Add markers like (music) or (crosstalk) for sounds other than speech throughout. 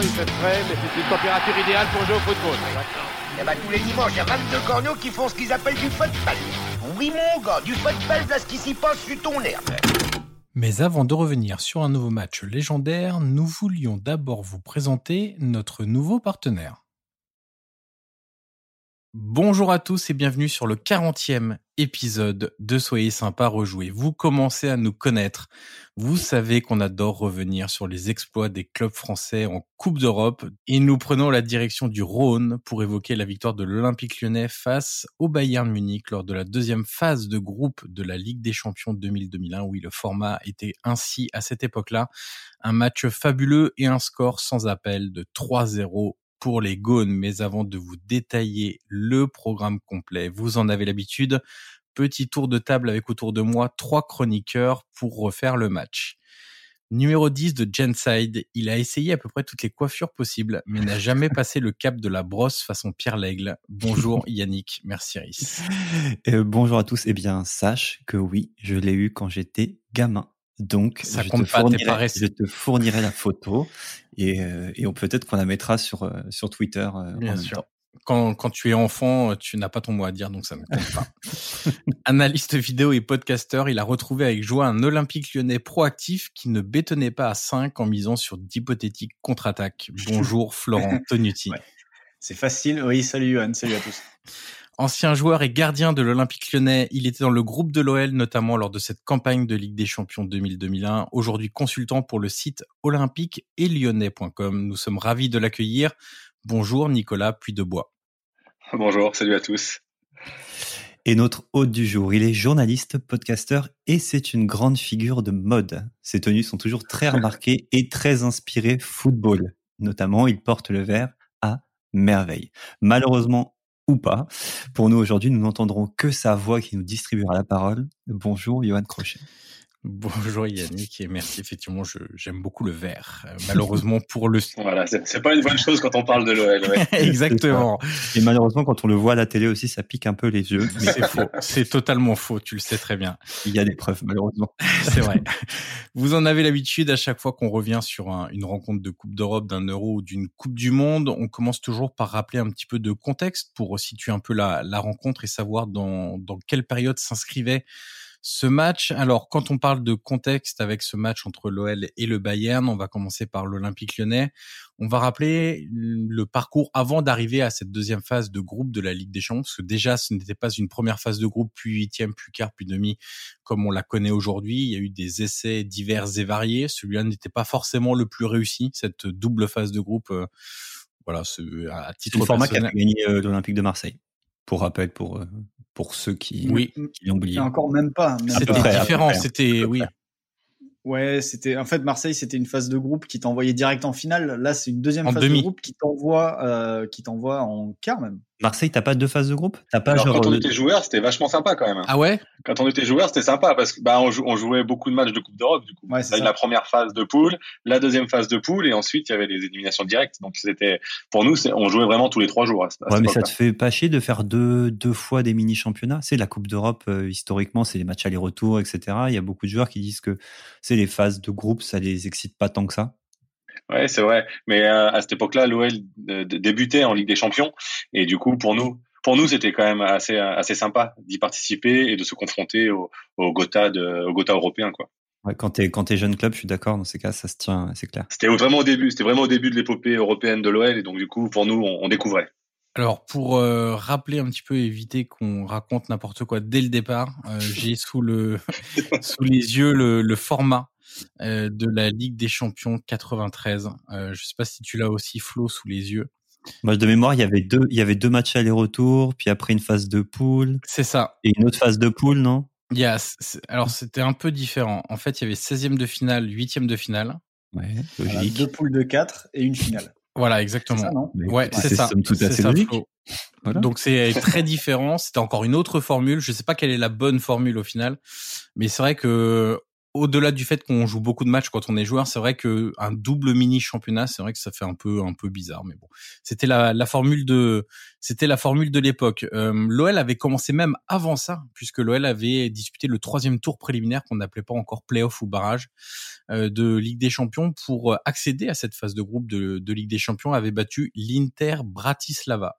il fait frais, mais c'est une température idéale pour jouer au football. Eh ben, tous les dimanches, il y a 22 corneaux qui font ce qu'ils appellent du football. Oui, mon gars, du football, là, ce qui s'y passe sur ton herbe. Mais avant de revenir sur un nouveau match légendaire, nous voulions d'abord vous présenter notre nouveau partenaire. Bonjour à tous et bienvenue sur le 40e épisode de Soyez sympa rejouer. Vous commencez à nous connaître. Vous savez qu'on adore revenir sur les exploits des clubs français en Coupe d'Europe et nous prenons la direction du Rhône pour évoquer la victoire de l'Olympique lyonnais face au Bayern Munich lors de la deuxième phase de groupe de la Ligue des Champions 2000-2001. Oui, le format était ainsi à cette époque-là. Un match fabuleux et un score sans appel de 3-0 pour les Gaunes. Mais avant de vous détailler le programme complet, vous en avez l'habitude, petit tour de table avec autour de moi trois chroniqueurs pour refaire le match. Numéro 10 de Genside, il a essayé à peu près toutes les coiffures possibles, mais n'a jamais (laughs) passé le cap de la brosse façon Pierre Lègle. Bonjour (laughs) Yannick, merci Iris. Euh, bonjour à tous. Eh bien, sache que oui, je l'ai eu quand j'étais gamin. Donc, Ça je, compte te fournirai, je te fournirai la photo et, euh, et on peut-être qu'on la mettra sur, euh, sur Twitter. euh, en Bien même sûr. temps. Quand, quand tu es enfant, tu n'as pas ton mot à dire, donc ça ne compte pas. (laughs) Analyste vidéo et podcasteur, il a retrouvé avec joie un Olympique lyonnais proactif qui ne bétonnait pas à 5 en misant sur d'hypothétiques contre-attaques. (laughs) Bonjour Florent Tonuti. Ouais. C'est facile. Oui, salut Johan, salut à tous. (laughs) Ancien joueur et gardien de l'Olympique lyonnais, il était dans le groupe de l'OL notamment lors de cette campagne de Ligue des Champions 2000-2001. Aujourd'hui consultant pour le site olympique et lyonnais.com. Nous sommes ravis de l'accueillir. Bonjour Nicolas Puydebois. Bonjour, salut à tous. Et notre hôte du jour, il est journaliste, podcasteur et c'est une grande figure de mode. Ses tenues sont toujours très (laughs) remarquées et très inspirées football. Notamment, il porte le vert à merveille. Malheureusement ou pas, pour nous aujourd'hui, nous n'entendrons que sa voix qui nous distribuera la parole. Bonjour, Johan Crochet. Bonjour Yannick et merci. Effectivement, je- j'aime beaucoup le vert. Euh, malheureusement pour le. (laughs) Voilà, c'est pas une bonne chose quand on parle de l'OL. Ouais. (laughs) Exactement. Et malheureusement, quand on le voit à la télé aussi, ça pique un peu les yeux. C'est faux. C'est totalement faux. Tu le sais très bien. il y a des preuves, malheureusement. (laughs) C'est vrai. Vous en avez l'habitude à chaque fois qu'on revient sur un- une rencontre de Coupe d'Europe, d'un Euro ou d'une Coupe du Monde, on commence toujours par rappeler un petit peu de contexte pour situer un peu la, la rencontre et savoir dans, dans quelle période s'inscrivait ce match. Alors, quand on parle de contexte avec ce match entre l'OL et le Bayern, on va commencer par l'Olympique lyonnais. On va rappeler le parcours avant d'arriver à cette deuxième phase de groupe de la Ligue des Champions, parce que déjà, ce n'était pas une première phase de groupe, puis huitième, puis quart, puis demi, comme on la connaît aujourd'hui. Il y a eu des essais divers et variés. Celui-là n'était pas forcément le plus réussi, cette double phase de groupe. euh, voilà, c'est à titre le format qui a personnel. fait gagner euh, l'Olympique de Marseille. Pour rappel, pour, euh, pour ceux qui, Oui, qui l'ont oublié. Encore même pas. c'était différent. C'était, oui, Ouais, c'était en fait Marseille, c'était une phase de groupe qui t'envoyait direct en finale. Là, c'est une deuxième En phase demi. de groupe qui t'envoie, euh, qui t'envoie en quart même. Marseille, t'as pas deux phases de groupe? T'as pas Alors, genre. quand on était joueur, c'était vachement sympa quand même. Ah ouais? Quand on était joueur, c'était sympa parce que bah on, jou- on jouait beaucoup de matchs de Coupe d'Europe du coup. Ouais, la première phase de poule, la deuxième phase de poule et ensuite il y avait les éliminations directes. Donc c'était pour nous, on jouait vraiment tous les trois jours. À, Ouais, mais ça te fait pas chier de faire deux, deux fois des mini-championnats? C'est la Coupe d'Europe, euh, historiquement, c'est les matchs aller-retour, etc. Il y a beaucoup de joueurs qui disent que c'est les phases de groupe, ça les excite pas tant que ça. Ouais, c'est vrai. Mais euh, à cette époque-là, l'OL euh, débutait en Ligue des Champions et du coup pour nous, pour nous c'était quand même assez assez sympa d'y participer et de se confronter au, au Gotha de, au Gotha européen quoi. Ouais, quand t'es quand t'es jeune club, je suis d'accord. Dans ces cas, ça se tient, c'est clair. C'était vraiment au début, c'était vraiment au début de l'épopée européenne de l'OL et donc du coup pour nous on, on découvrait. Alors pour euh, rappeler un petit peu, éviter qu'on raconte n'importe quoi dès le départ, euh, (laughs) j'ai sous le (laughs) sous les yeux le, le format euh, de la Ligue des Champions 93. Euh, je sais pas si tu l'as aussi Flo sous les yeux. Moi, de mémoire, il y avait deux, il y avait deux matchs aller-retour, puis après une phase de poule C'est ça. et une autre phase de poule, non? Il y a, c'est- alors c'était un peu différent. En fait, il y avait 16e de finale, 8e de finale. Ouais, Voilà, logique. deux poules de 4 et une finale. Voilà, C'est exactement. ça, non? Ouais, c'est ça. assez ça, logique. Flo. Voilà. Donc c'est très différent. C'était encore une autre formule. Je sais pas quelle est la bonne formule au final, mais c'est vrai que au-delà du fait qu'on joue beaucoup de matchs quand on est joueur, c'est vrai que un double mini championnat, c'est vrai que ça fait un peu un peu bizarre, mais bon, c'était la, la formule de c'était la formule de l'époque. Euh, L'OL avait commencé même avant ça, puisque l'OL avait disputé le troisième tour préliminaire qu'on n'appelait pas encore playoff ou barrage euh, de Ligue des Champions pour accéder à cette phase de groupe de, de Ligue des Champions, avait battu l'Inter Bratislava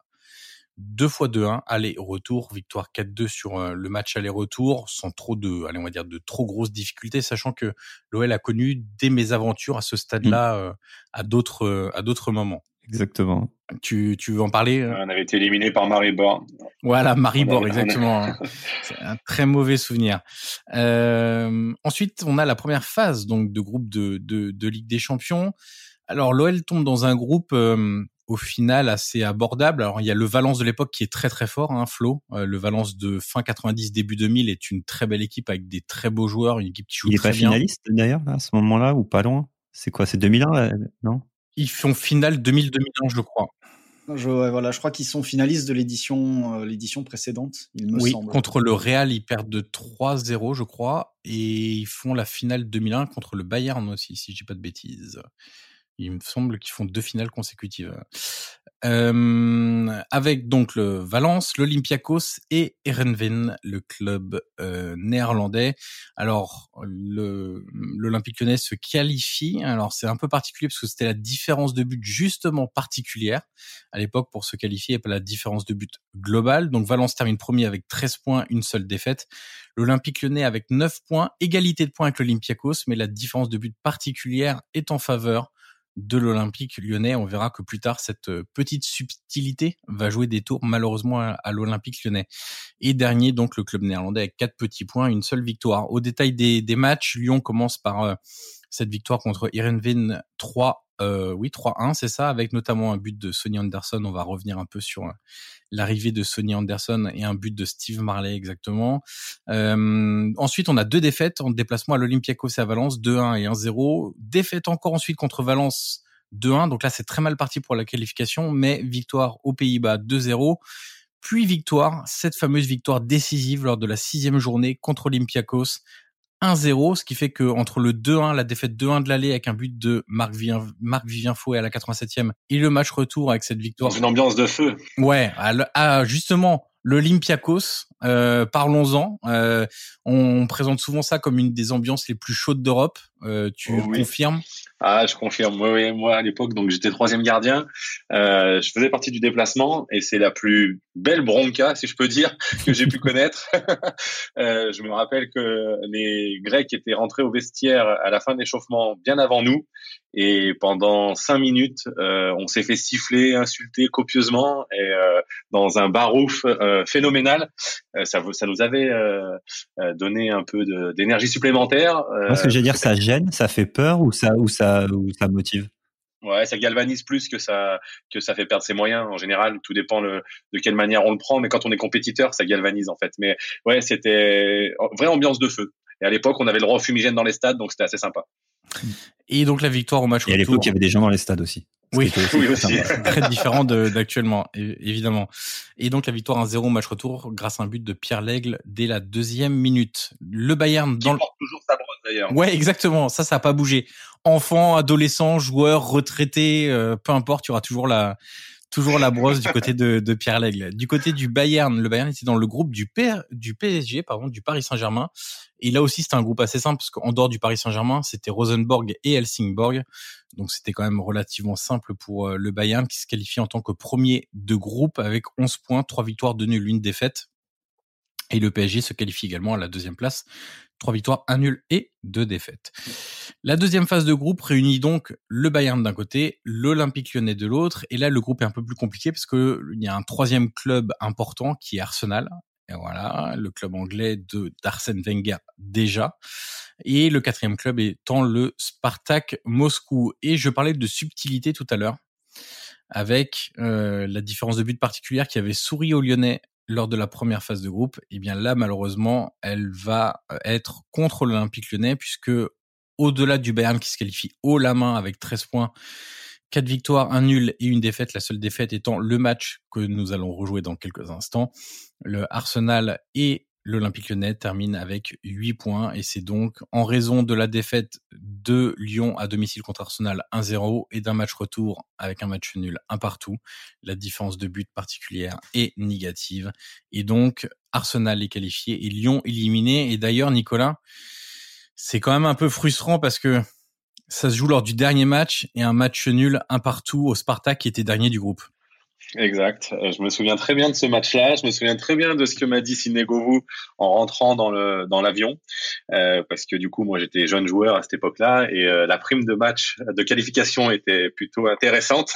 deux fois 2-1, aller-retour, victoire 4-2 sur euh, le match aller-retour, sans trop de, allez, on va dire, de trop grosses difficultés, sachant que l'OL a connu des mésaventures à ce stade-là, mmh. euh, à d'autres, euh, à d'autres moments. Exactement. Tu, tu veux en parler On avait été éliminé par Maribor. Voilà, Maribor, exactement. Hein. (laughs) C'est un très mauvais souvenir. Euh, ensuite, on a la première phase donc de groupe de, de, de Ligue des Champions. Alors l'OL tombe dans un groupe au final assez abordable. Alors il y a le Valence de l'époque qui est très très fort, hein, Flo. Euh, le Valence de fin 90 début 2000 est une très belle équipe avec des très beaux joueurs, une équipe qui joue il très bien. Il est pas finaliste d'ailleurs à ce moment-là ou pas loin? C'est quoi C'est 2001 non? Ils font finale 2000-2001 je crois. Je, voilà, je crois qu'ils sont finalistes de l'édition euh, l'édition précédente, il me oui, semble. contre le Real, ils perdent de 3-0, je crois, et ils font la finale 2001 contre le Bayern aussi, si je dis pas de bêtises. Il me semble qu'ils font deux finales consécutives. Euh, avec donc le Valence, l'Olympiakos et Erenven, le club euh, néerlandais. Alors l'Olympique Lyonnais se qualifie. Alors c'est un peu particulier parce que c'était la différence de but justement particulière à l'époque pour se qualifier et pas la différence de but globale. Donc Valence termine premier avec 13 points, une seule défaite. L'Olympique Lyonnais avec 9 points, égalité de points avec l'Olympiakos, mais la différence de but particulière est en faveur de l'Olympique lyonnais. On verra que plus tard, cette euh, petite subtilité va jouer des tours malheureusement à, l'Olympique lyonnais. Et dernier, donc le club néerlandais avec quatre petits points, une seule victoire. Au détail des, des matchs, Lyon commence par euh, cette victoire contre Heerenveen 3 euh, oui, 3-1, c'est ça, avec notamment un but de Sonny Anderson. On va revenir un peu sur euh, l'arrivée de Sonny Anderson et un but de Steve Marley exactement. Euh, ensuite, on a deux défaites en déplacement à l'Olympiakos et à Valence, 2-1 et 1-0. Défaite encore ensuite contre Valence, 2-1. Donc là, c'est très mal parti pour la qualification, mais victoire aux Pays-Bas, 2-0. Puis victoire, cette fameuse victoire décisive lors de la sixième journée contre Olympiakos 1-0, ce qui fait que entre le 2-1, la défaite 2-1 de l'aller avec un but de Marc Vivien, Marc Vivien Fouet à la 87e et le match retour avec cette victoire. Dans une ambiance de feu. Ouais, à, justement l'Olympiakos, euh, parlons-en. Euh, on présente souvent ça comme une des ambiances les plus chaudes d'Europe. Euh, tu oh confirmes? Ah, je confirme. Oui, moi à l'époque, donc j'étais troisième gardien. Euh, je faisais partie du déplacement et c'est la plus belle bronca, si je peux dire, que j'ai pu connaître. (laughs) euh, je me rappelle que les Grecs étaient rentrés au vestiaire à la fin de l'échauffement bien avant nous et pendant cinq minutes, euh, on s'est fait siffler, insulter copieusement et euh, dans un barouf euh, phénoménal. Euh, ça, ça nous avait donné un peu d'énergie supplémentaire. Moi, ce que j'ai dire, ça gêne, ça fait peur ou ça ou ça ça, ça motive? Ouais, ça galvanise plus que ça que ça fait perdre ses moyens. En général, tout dépend de quelle manière on le prend. Mais quand on est compétiteur, ça galvanise en fait. Mais ouais, c'était vraie ambiance de feu. Et à l'époque, on avait le droit au fumigène dans les stades, donc c'était assez sympa. Et donc la victoire au match Et à l'époque, il y avait des gens dans les stades aussi. Oui, (laughs) oui aussi. très différent d'actuellement, évidemment. Et donc la victoire 1-0 match retour grâce à un but de Pierre Lègle dès la deuxième minute. Le Bayern dans porte toujours sa brosse d'ailleurs. Ouais, exactement. Ça, ça a pas bougé. Enfant, adolescent, joueur, retraité, euh, peu importe, il y aura toujours la toujours la brosse du côté de, Pierre Lègle. Du côté du Bayern, le Bayern était dans le groupe du, du PSG, pardon, du Paris Saint-Germain. Et là aussi, c'était un groupe assez simple parce qu'en dehors du Paris Saint-Germain, c'était Rosenborg et Helsingborg. Donc c'était quand même relativement simple pour euh, le Bayern qui se qualifie en tant que premier de groupe avec 11 points, 3 victoires, 2 nuls, une défaite. Et le PSG se qualifie également à la deuxième place. Trois victoires, un nul et deux défaites. La deuxième phase de groupe réunit donc le Bayern d'un côté, l'Olympique lyonnais de l'autre. Et là, le groupe est un peu plus compliqué parce que il y a un troisième club important qui est Arsenal. Et voilà, le club anglais de d'Arsène Wenger déjà. Et le quatrième club étant le Spartak Moscou. Et je parlais de subtilité tout à l'heure avec euh, la différence de but particulière qui avait souri aux Lyonnais lors de la première phase de groupe, et eh bien là, malheureusement, elle va euh, être contre l'Olympique lyonnais, puisque au-delà du Bayern qui se qualifie haut la main avec 13 points, 4 victoires, un nul et une défaite, la seule défaite étant le match que nous allons rejouer dans quelques instants. Le Arsenal et l'Olympique lyonnais termine avec 8 points et c'est donc en raison de la défaite de Lyon à domicile contre Arsenal 1-0 et d'un match retour avec un match nul un partout. La différence de but particulière est négative et donc Arsenal est qualifié et Lyon éliminé. Et d'ailleurs, Nicolas, c'est quand même un peu frustrant parce que ça se joue lors du dernier match et un match nul un partout au Spartak qui était dernier du groupe. Exact. Euh, je me souviens très bien de ce match-là. Je me souviens très bien de ce que m'a dit Sinegovu en rentrant dans le dans l'avion, euh, parce que du coup, moi, j'étais jeune joueur à cette époque-là et euh, la prime de match de qualification était plutôt intéressante.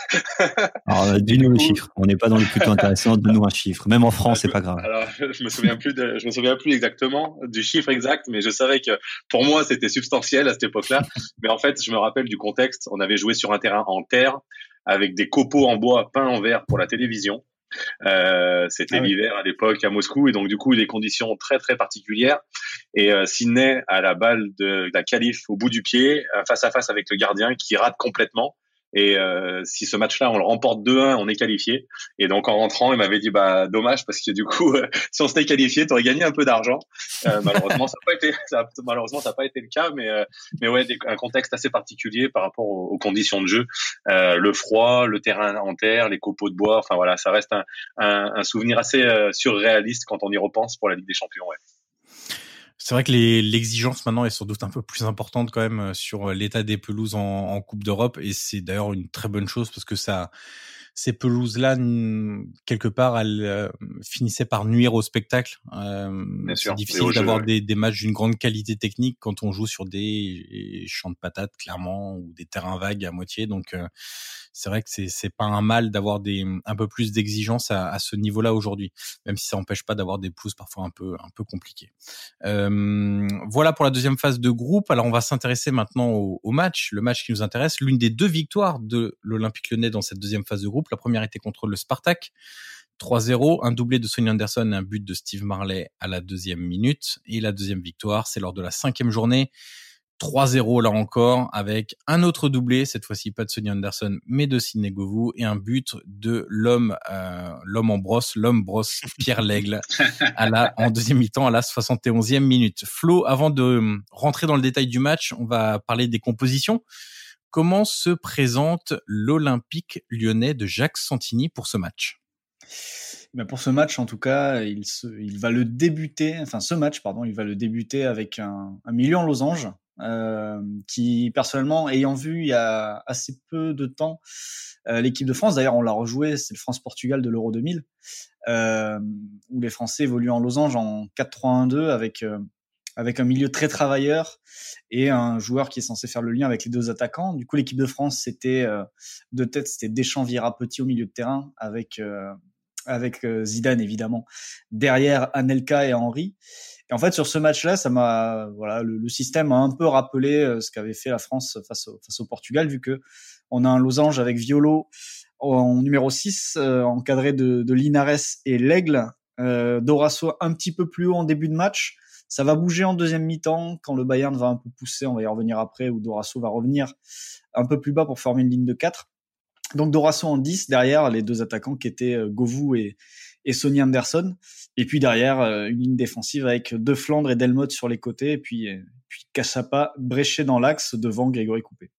(laughs) Alors, dis-nous le chiffre. On n'est pas dans le plutôt intéressant. Donne-nous un chiffre. Même en France, c'est pas grave. Alors, je me souviens plus de, je me souviens plus exactement du chiffre exact, mais je savais que pour moi, c'était substantiel à cette époque-là. mais en fait, je me rappelle du contexte. On avait joué sur un terrain en terre avec des copeaux en bois peints en vert pour la télévision. Euh, c'était ah l'hiver à l'époque à Moscou et donc du coup des conditions très très particulières. Et euh, Sydney a la balle de, la calife au bout du pied euh, face à face avec le gardien qui rate complètement et euh, si ce match-là, on le remporte 2-1, on est qualifié. Et donc en rentrant, il m'avait dit bah dommage parce que du coup, euh, (laughs) si on s'était qualifié, tu aurais gagné un peu d'argent. Euh, malheureusement, ça n'a pas été, ça, malheureusement, ça n'a pas été le cas. Mais euh, mais ouais, un contexte assez particulier par rapport aux, conditions de jeu, le froid, le terrain en terre, les copeaux de bois. Enfin voilà, ça reste un, un, un souvenir assez surréaliste quand on y repense pour la Ligue des Champions. Ouais. C'est vrai que l'exigence maintenant est sans doute un peu plus importante quand même euh, sur l'état des pelouses en, en Coupe d'Europe. Et c'est d'ailleurs une très bonne chose parce que ça ces pelouses-là, quelque part, elles euh, finissaient par nuire au spectacle. Euh, c'est difficile d'avoir des, des, matchs d'une grande qualité technique quand on joue sur des champs de patates, clairement, ou des terrains vagues à moitié. Donc, euh, c'est vrai que c'est pas un mal d'avoir des un peu plus d'exigence à, à, ce niveau-là aujourd'hui, même si ça n'empêche pas d'avoir des pelouses parfois un peu un peu compliquées. Voilà pour la deuxième phase de groupe. Alors, on va s'intéresser maintenant au, au match, le match qui nous intéresse, l'une des deux victoires de l'Olympique Lyonnais dans cette deuxième phase de groupe la première était contre le Spartak. 3-0, un doublé de Sonny Anderson et un but de Steve Marley à la deuxième minute. Et la deuxième victoire, c'est lors de la cinquième journée. 3-0 là encore, avec un autre doublé, cette fois-ci pas de Sonny Anderson, mais de Sidney Govou, et un but de l'homme, euh, l'homme en brosse, l'homme brosse (laughs) Pierre Lègle, à la, en deuxième mi-temps à la 71e minute. Flo, avant de rentrer dans le détail du match, on va parler des compositions. Comment se présente l'Olympique lyonnais de Jacques Santini pour ce match? Ben pour ce match, en tout cas, il, va le débuter, enfin ce match, pardon, il va le débuter avec un, un milieu en losange, euh, qui personnellement, ayant vu il y a assez peu de temps euh, l'équipe de France, d'ailleurs on l'a rejoué, c'est le France-Portugal de l'Euro 2000, euh, où les Français évoluent en losange en 4-3-1-2 avec avec un milieu très travailleur et un joueur qui est censé faire le lien avec les deux attaquants. Du coup, l'équipe de France, c'était euh, de tête, c'était Deschamps, Vieira, Petit au milieu de terrain avec euh, avec euh, Zidane évidemment derrière Anelka et Henri. Et en fait, sur ce match-là, ça m'a voilà, le, système a un peu rappelé ce qu'avait fait la France face au, face au Portugal, vu que on a un losange avec Violo en numéro 6, encadré de, Linares et l'Aigle. Dorasso un petit peu plus haut en début de match ça va bouger en deuxième mi-temps quand le Bayern va un peu pousser, on va y revenir après, ou Dorasso va revenir un peu plus bas pour former une ligne de 4. Donc Dorasso en 10, derrière les deux attaquants qui étaient euh, Govou et, Sonny Anderson. Et puis derrière, euh, une ligne défensive avec De Flandre et Delmotte sur les côtés, et puis, euh, puis Cassapa bréché dans l'axe devant Grégory Coupé.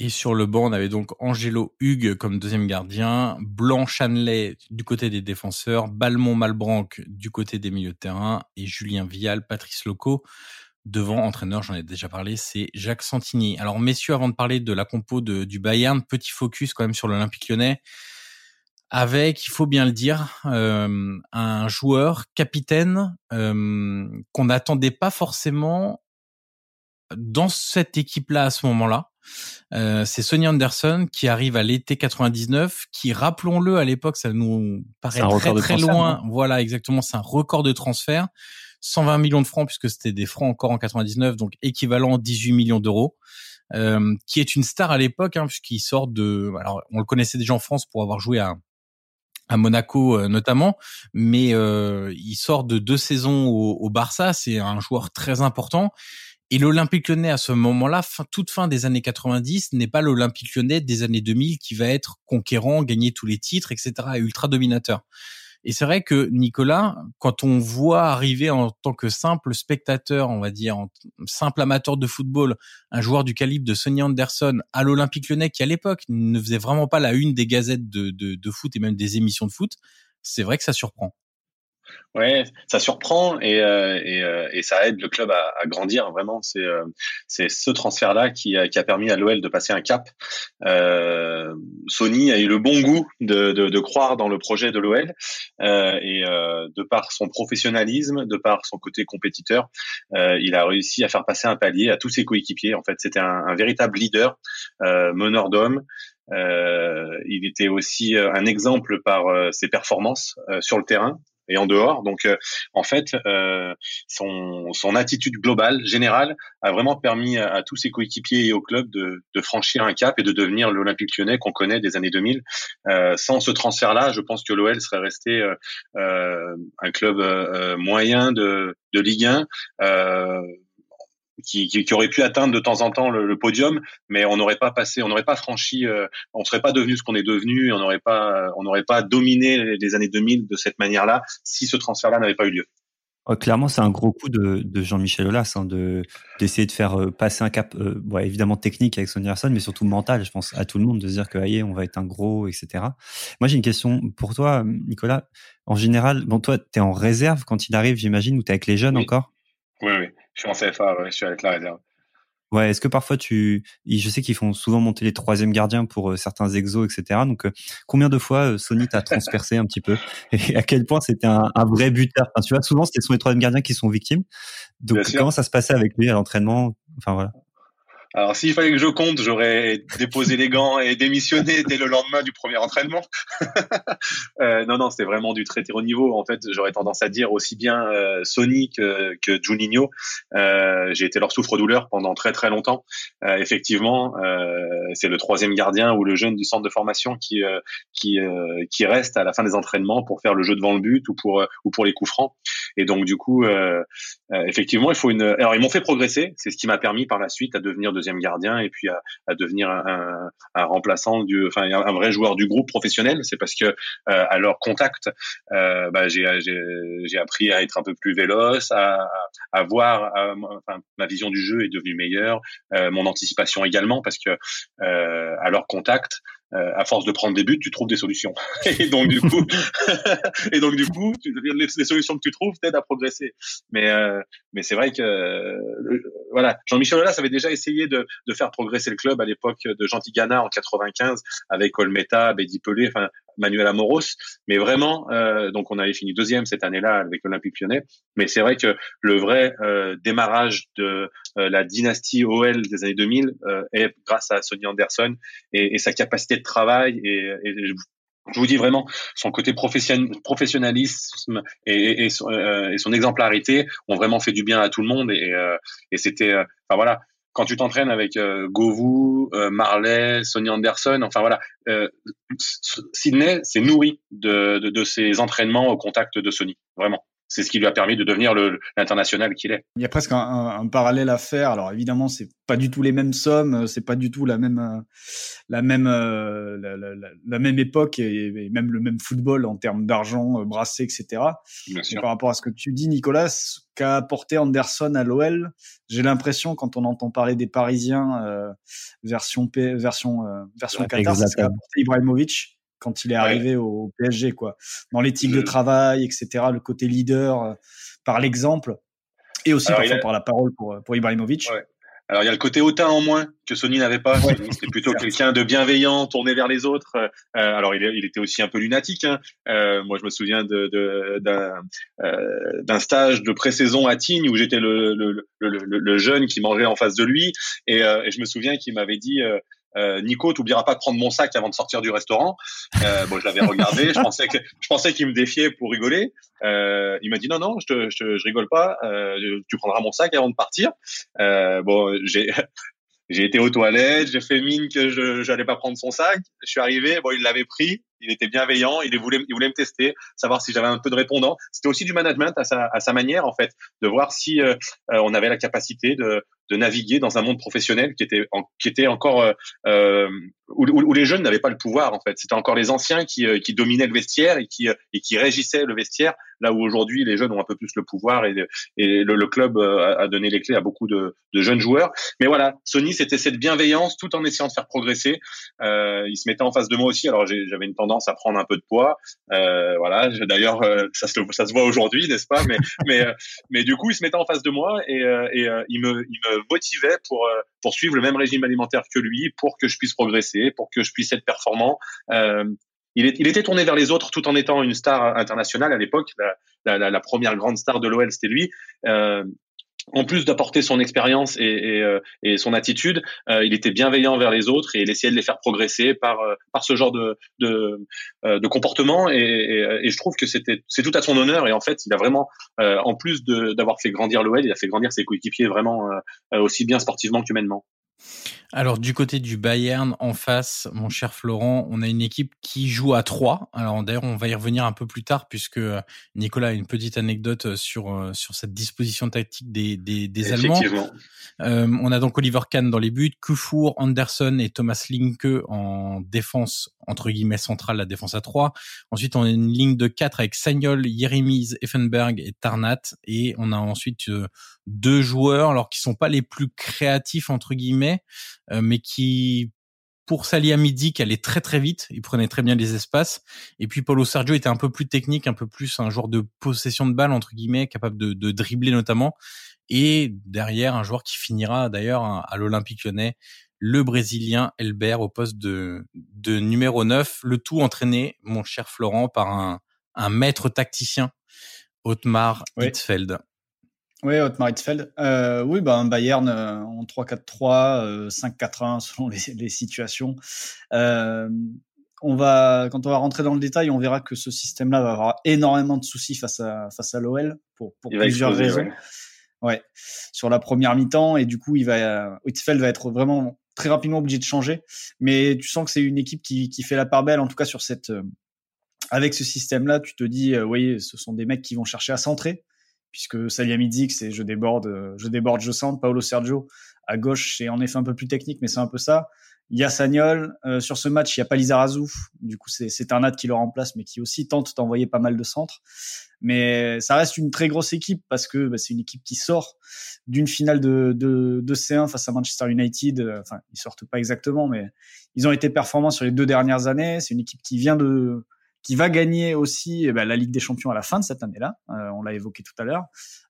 Et sur le banc, on avait donc Angelo Hugues comme deuxième gardien, Blanc Chanley du côté des défenseurs, Balmont Malbranc du côté des milieux de terrain et Julien Vial, Patrice Loco devant entraîneur, j'en ai déjà parlé, c'est Jacques Santini. Alors messieurs, avant de parler de la compo du Bayern, petit focus quand même sur l'Olympique lyonnais avec, il faut bien le dire, euh, un joueur capitaine euh, qu'on n'attendait pas forcément dans cette équipe-là à ce moment-là. Euh, c'est Sonny Anderson qui arrive à l'été 99, qui, rappelons-le, à l'époque, ça nous paraît très très loin. Voilà, exactement, c'est un record de transfert. 120 millions de francs puisque c'était des francs encore en 99, donc équivalent 18 millions d'euros. Euh, qui est une star à l'époque, hein, puisqu'il sort de. Alors, on le connaissait déjà en France pour avoir joué à à Monaco euh, notamment, mais euh, il sort de deux saisons au, au Barça. C'est un joueur très important et l'Olympique lyonnais, à ce moment-là, fin, toute fin des années 90, n'est pas l'Olympique lyonnais des années 2000 qui va être conquérant, gagner tous les titres, etc., et ultra dominateur. Et c'est vrai que Nicolas, quand on voit arriver en tant que simple spectateur, on va dire, en simple amateur de football, un joueur du calibre de Sonny Anderson à l'Olympique Lyonnais, qui à l'époque ne faisait vraiment pas la une des gazettes de, de, de foot et même des émissions de foot, c'est vrai que ça surprend. Ouais, ça surprend et, euh, et, euh, et, ça aide le club à, à grandir vraiment. C'est euh, ce transfert-là qui a, qui a permis à l'OL de passer un cap. Euh, Sony a eu le bon goût de, de, de croire dans le projet de l'OL et de par son professionnalisme, de par son côté compétiteur, il a réussi à faire passer un palier à tous ses coéquipiers. En fait, c'était un, un, véritable leader, meneur d'hommes. Euh, il était aussi un exemple par ses performances sur le terrain et en dehors. Donc, euh, en fait, euh, son, son attitude globale, générale, a vraiment permis à, tous ses coéquipiers et au club de, de, franchir un cap et de devenir l'Olympique lyonnais qu'on connaît des années 2000. Euh, sans ce transfert-là, je pense que l'OL serait resté euh, un club moyen de, de Ligue 1 qui, qui, qui, aurait pu atteindre de temps en temps le, le podium, mais on n'aurait pas passé, on n'aurait pas franchi, euh, on serait pas devenu ce qu'on est devenu, on n'aurait pas, on n'aurait pas dominé les, années 2000 de cette manière-là si ce transfert-là n'avait pas eu lieu. clairement, c'est un gros coup de, de Jean-Michel Aulas hein, de d'essayer de faire euh, passer un cap, euh, évidemment technique avec Sonny Anderson, mais surtout mental. Je pense à tout le monde de se dire que aïe, on va être un gros, etc. Moi, j'ai une question pour toi, Nicolas. En général, bon, toi, tu es en réserve quand il arrive, j'imagine, ou tu avec les jeunes encore? Oui, oui. Je suis en CFA, je suis avec la réserve. Ouais, est-ce que parfois tu, je sais qu'ils font souvent monter les troisièmes gardiens pour euh, certains exos, etc. Donc, euh, combien de fois euh, Sony t'a transpercé un petit peu? (laughs) Et à quel point c'était un, vrai buteur? Enfin, Tu vois, souvent c'était sont les troisièmes gardiens qui sont victimes. Donc, comment ça se passait avec lui à l'entraînement? Enfin voilà. Alors s'il fallait que je compte, j'aurais déposé les gants et démissionné dès le lendemain du premier entraînement. (laughs) euh, non, non, c'était vraiment du très haut niveau. En fait, j'aurais tendance à dire aussi bien euh, Sony que, que Juninho. Euh, J'ai été leur souffre-douleur pendant très très longtemps. Euh, effectivement, c'est le troisième gardien ou le jeune du centre de formation qui qui qui reste à la fin des entraînements pour faire le jeu devant le but ou pour ou pour les coups francs. Et donc du coup, effectivement, il faut une. Alors ils m'ont fait progresser. C'est ce qui m'a permis par la suite à devenir deuxième gardien et puis à, à devenir un, un, remplaçant du, enfin un vrai joueur du groupe professionnel. C'est parce que euh, à leur contact, euh, bah, j'ai, j'ai, appris à être un peu plus véloce, à, à voir, enfin, ma vision du jeu est devenue meilleure, euh, mon anticipation également parce que à leur contact, euh, à force de prendre des buts, tu trouves des solutions. (laughs) et donc du coup, (laughs) et donc du coup, tu, les, solutions que tu trouves t'aident à progresser. Mais euh, mais c'est vrai que euh, voilà, Jean-Michel Aulas avait déjà essayé de, de faire progresser le club à l'époque de Jean Tigana en 95 avec Olmeta, Bédi Pelé, enfin Manuel Amoros. Mais vraiment, euh, donc on avait fini deuxième cette année-là avec l'Olympique Lyonnais. Mais c'est vrai que le vrai démarrage de la dynastie OL des années 2000 est grâce à Sonny Anderson et, et sa capacité de travail et, je vous dis vraiment, son côté professionnalisme et, et, son, euh, et, son, exemplarité ont vraiment fait du bien à tout le monde. Et, euh, et c'était, euh, enfin voilà, quand tu t'entraînes avec Govou, Marley, Sonny Anderson, enfin voilà, Sydney s'est nourri de, de, de ses entraînements au contact de Sony, vraiment c'est ce qui lui a permis de devenir l'international qu'il est. Il y a presque un, un, parallèle à faire. Alors évidemment, c'est pas du tout les mêmes sommes, c'est pas du tout la même euh, la même euh, la, la, la, même époque et, même le même football en termes d'argent euh, brassé, etc. Bien sûr. par rapport à ce que tu dis, Nicolas, qu'a apporté Anderson à l'OL, j'ai l'impression quand on entend parler des Parisiens euh, version P, version version Qatar, c'est qu'a apporté Ibrahimovic quand il est arrivé au PSG, quoi. Dans l'éthique de travail, etc., le côté leader, euh, par l'exemple, et aussi parfois par la parole pour, pour Ibrahimovic. Ouais. Alors il y a le côté hautain en moins que Sony n'avait pas. C'était plutôt (laughs) quelqu'un de bienveillant, tourné vers les autres. Euh, alors il, il, était aussi un peu lunatique. Hein. Euh, moi je me souviens d'un de, euh, stage de pré-saison à Tignes où j'étais le, le, le, le, jeune qui mangeait en face de lui et, euh, et je me souviens qu'il m'avait dit euh, Nico, t'oublieras pas de prendre mon sac avant de sortir du restaurant. Euh, bon, je l'avais regardé, je pensais que je pensais qu'il me défiait pour rigoler. Euh, il m'a dit non non, je, te, je, je rigole pas. Euh, tu prendras mon sac avant de partir. Euh, bon, j'ai (laughs) j'ai été aux toilettes, j'ai fait mine que je j'allais pas prendre son sac. Je suis arrivé, bon, il l'avait pris. Il était bienveillant, il voulait, il voulait me tester, savoir si j'avais un peu de répondant. C'était aussi du management à sa, à sa manière en fait, de voir si euh, euh, on avait la capacité de, de naviguer dans un monde professionnel qui était, qui était encore euh, euh où, où, les jeunes n'avaient pas le pouvoir en fait. C'était encore les anciens qui, qui dominaient le vestiaire et qui, et qui régissaient le vestiaire, là où aujourd'hui les jeunes ont un peu plus le pouvoir et, et le, le, club a donné les clés à beaucoup de, de jeunes joueurs. Mais voilà, Sony c'était cette bienveillance tout en essayant de faire progresser. Euh, il se mettait en face de moi aussi. Alors j'avais une tendance à prendre un peu de poids. Euh, voilà, d'ailleurs ça se, ça se voit aujourd'hui, n'est-ce pas? Mais (laughs) mais du coup il se mettait en face de moi et, il me motivait pour euh, pour suivre le même régime alimentaire que lui, pour que je puisse progresser, pour que je puisse être performant. Euh, il, était tourné vers les autres tout en étant une star internationale à l'époque. La, première grande star de l'OL, c'était lui. Euh, en plus d'apporter son expérience et, et, euh, et, son attitude, euh, il était bienveillant vers les autres et il essayait de les faire progresser par euh, par ce genre de de, de comportement. Et, et, je trouve que c'était c'est tout à son honneur. Et en fait, il a vraiment, en plus d'avoir fait grandir l'OL, il a fait grandir ses coéquipiers vraiment aussi bien sportivement qu'humainement. Alors du côté du Bayern en face, mon cher Florent, on a une équipe qui joue à 3. Alors d'ailleurs, on va y revenir un peu plus tard puisque euh, Nicolas a une petite anecdote euh, sur euh, sur cette disposition tactique des des, des Allemands. Euh, on a donc Oliver Kahn dans les buts, Kufour, Anderson et Thomas Linke en défense entre guillemets centrale, la défense à 3. Ensuite, on a une ligne de 4 avec Sagnol, Jeremiz, Effenberg et Tarnat et on a ensuite deux joueurs alors qui sont pas les plus créatifs entre guillemets mais qui pour Midi, qui allait très très vite, il prenait très bien les espaces. Et puis Paulo Sergio était un peu plus technique, un peu plus un joueur de possession de balle entre guillemets, capable de, de dribbler notamment. Et derrière un joueur qui finira d'ailleurs à l'Olympique Lyonnais, le Brésilien Elbert au poste de, de numéro 9. Le tout entraîné, mon cher Florent, par un, un maître tacticien, Otmar Hitzfeld. Oui, Otmar Hitzfeld. Euh, oui, bah, un Bayern euh, en 3-4-3, euh, 5-4-1 (laughs) selon les, les situations. Euh, on va, quand on va rentrer dans le détail, on verra que ce système-là va avoir énormément de soucis face à face à l'OL pour, pour plusieurs raisons. Ouais. ouais. sur la première mi-temps et du coup, il va Hitzfeld va être vraiment très rapidement obligé de changer. Mais tu sens que c'est une équipe qui, qui fait la part belle, en tout cas sur cette euh, avec ce système-là, tu te dis, oui, ce sont des mecs qui vont chercher à centrer puisque Salihamidzic, c'est je déborde, je déborde, je centre. Paolo Sergio à gauche, c'est en effet un peu plus technique, mais c'est un peu ça. Il. Euh, sur ce match, il y a pas Lizarazu. Du coup, c'est un Nat qui le remplace, mais qui aussi tente d'envoyer pas mal de centres. Mais ça reste une très grosse équipe parce que bah, c'est une équipe qui sort d'une finale de, de, de, C1 face à Manchester United. Enfin, ils sortent pas exactement, mais ils ont été performants sur les deux dernières années. C'est une équipe qui vient de qui va gagner aussi eh ben, la Ligue des Champions à la fin de cette année-là. Euh, on l'a évoqué tout à l'heure.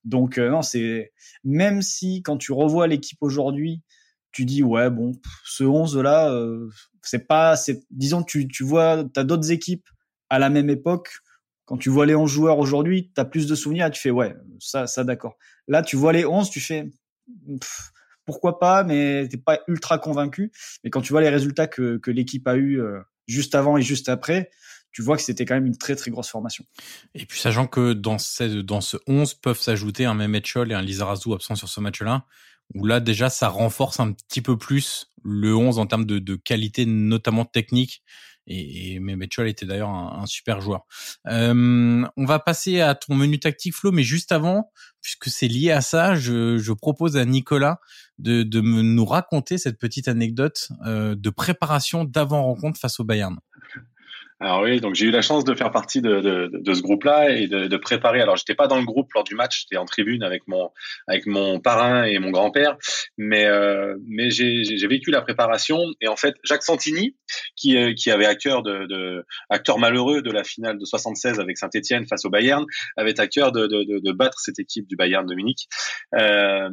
Donc euh, non, c'est même si quand tu revois l'équipe aujourd'hui, tu dis ouais bon, ce 11 là, euh, c'est pas, disons tu tu vois, t'as d'autres équipes à la même époque. Quand tu vois les 11 joueurs aujourd'hui, tu as plus de souvenirs tu fais ouais, ça ça d'accord. Là, tu vois les 11, tu fais pourquoi pas, mais t'es pas ultra convaincu. Mais quand tu vois les résultats que, que l'équipe a eu juste avant et juste après, tu vois que c'était quand même une très très grosse formation. Et puis sachant que dans, ce, dans ce 11 peuvent s'ajouter un Mehmet Chol et un Lizarazu absent sur ce match-là, où là déjà ça renforce un petit peu plus le 11 en termes de, qualité, notamment technique. Et, et Mehmet Chol était d'ailleurs un, un, super joueur. Euh, on va passer à ton menu tactique, Flo, mais juste avant, puisque c'est lié à ça, je, je propose à Nicolas de, de me, nous raconter cette petite anecdote euh, de préparation d'avant-rencontre face au Bayern. Alors oui, donc j'ai eu la chance de faire partie de, de, de ce groupe-là et de, de, préparer. Alors j'étais pas dans le groupe lors du match, j'étais en tribune avec mon avec mon parrain et mon grand-père, mais euh, mais j'ai vécu la préparation et en fait Jacques Santini, qui euh, qui avait à cœur de, de acteur malheureux de la finale de 76 avec Saint-Étienne face au Bayern, avait à cœur de, de, battre cette équipe du Bayern de Munich. Euh,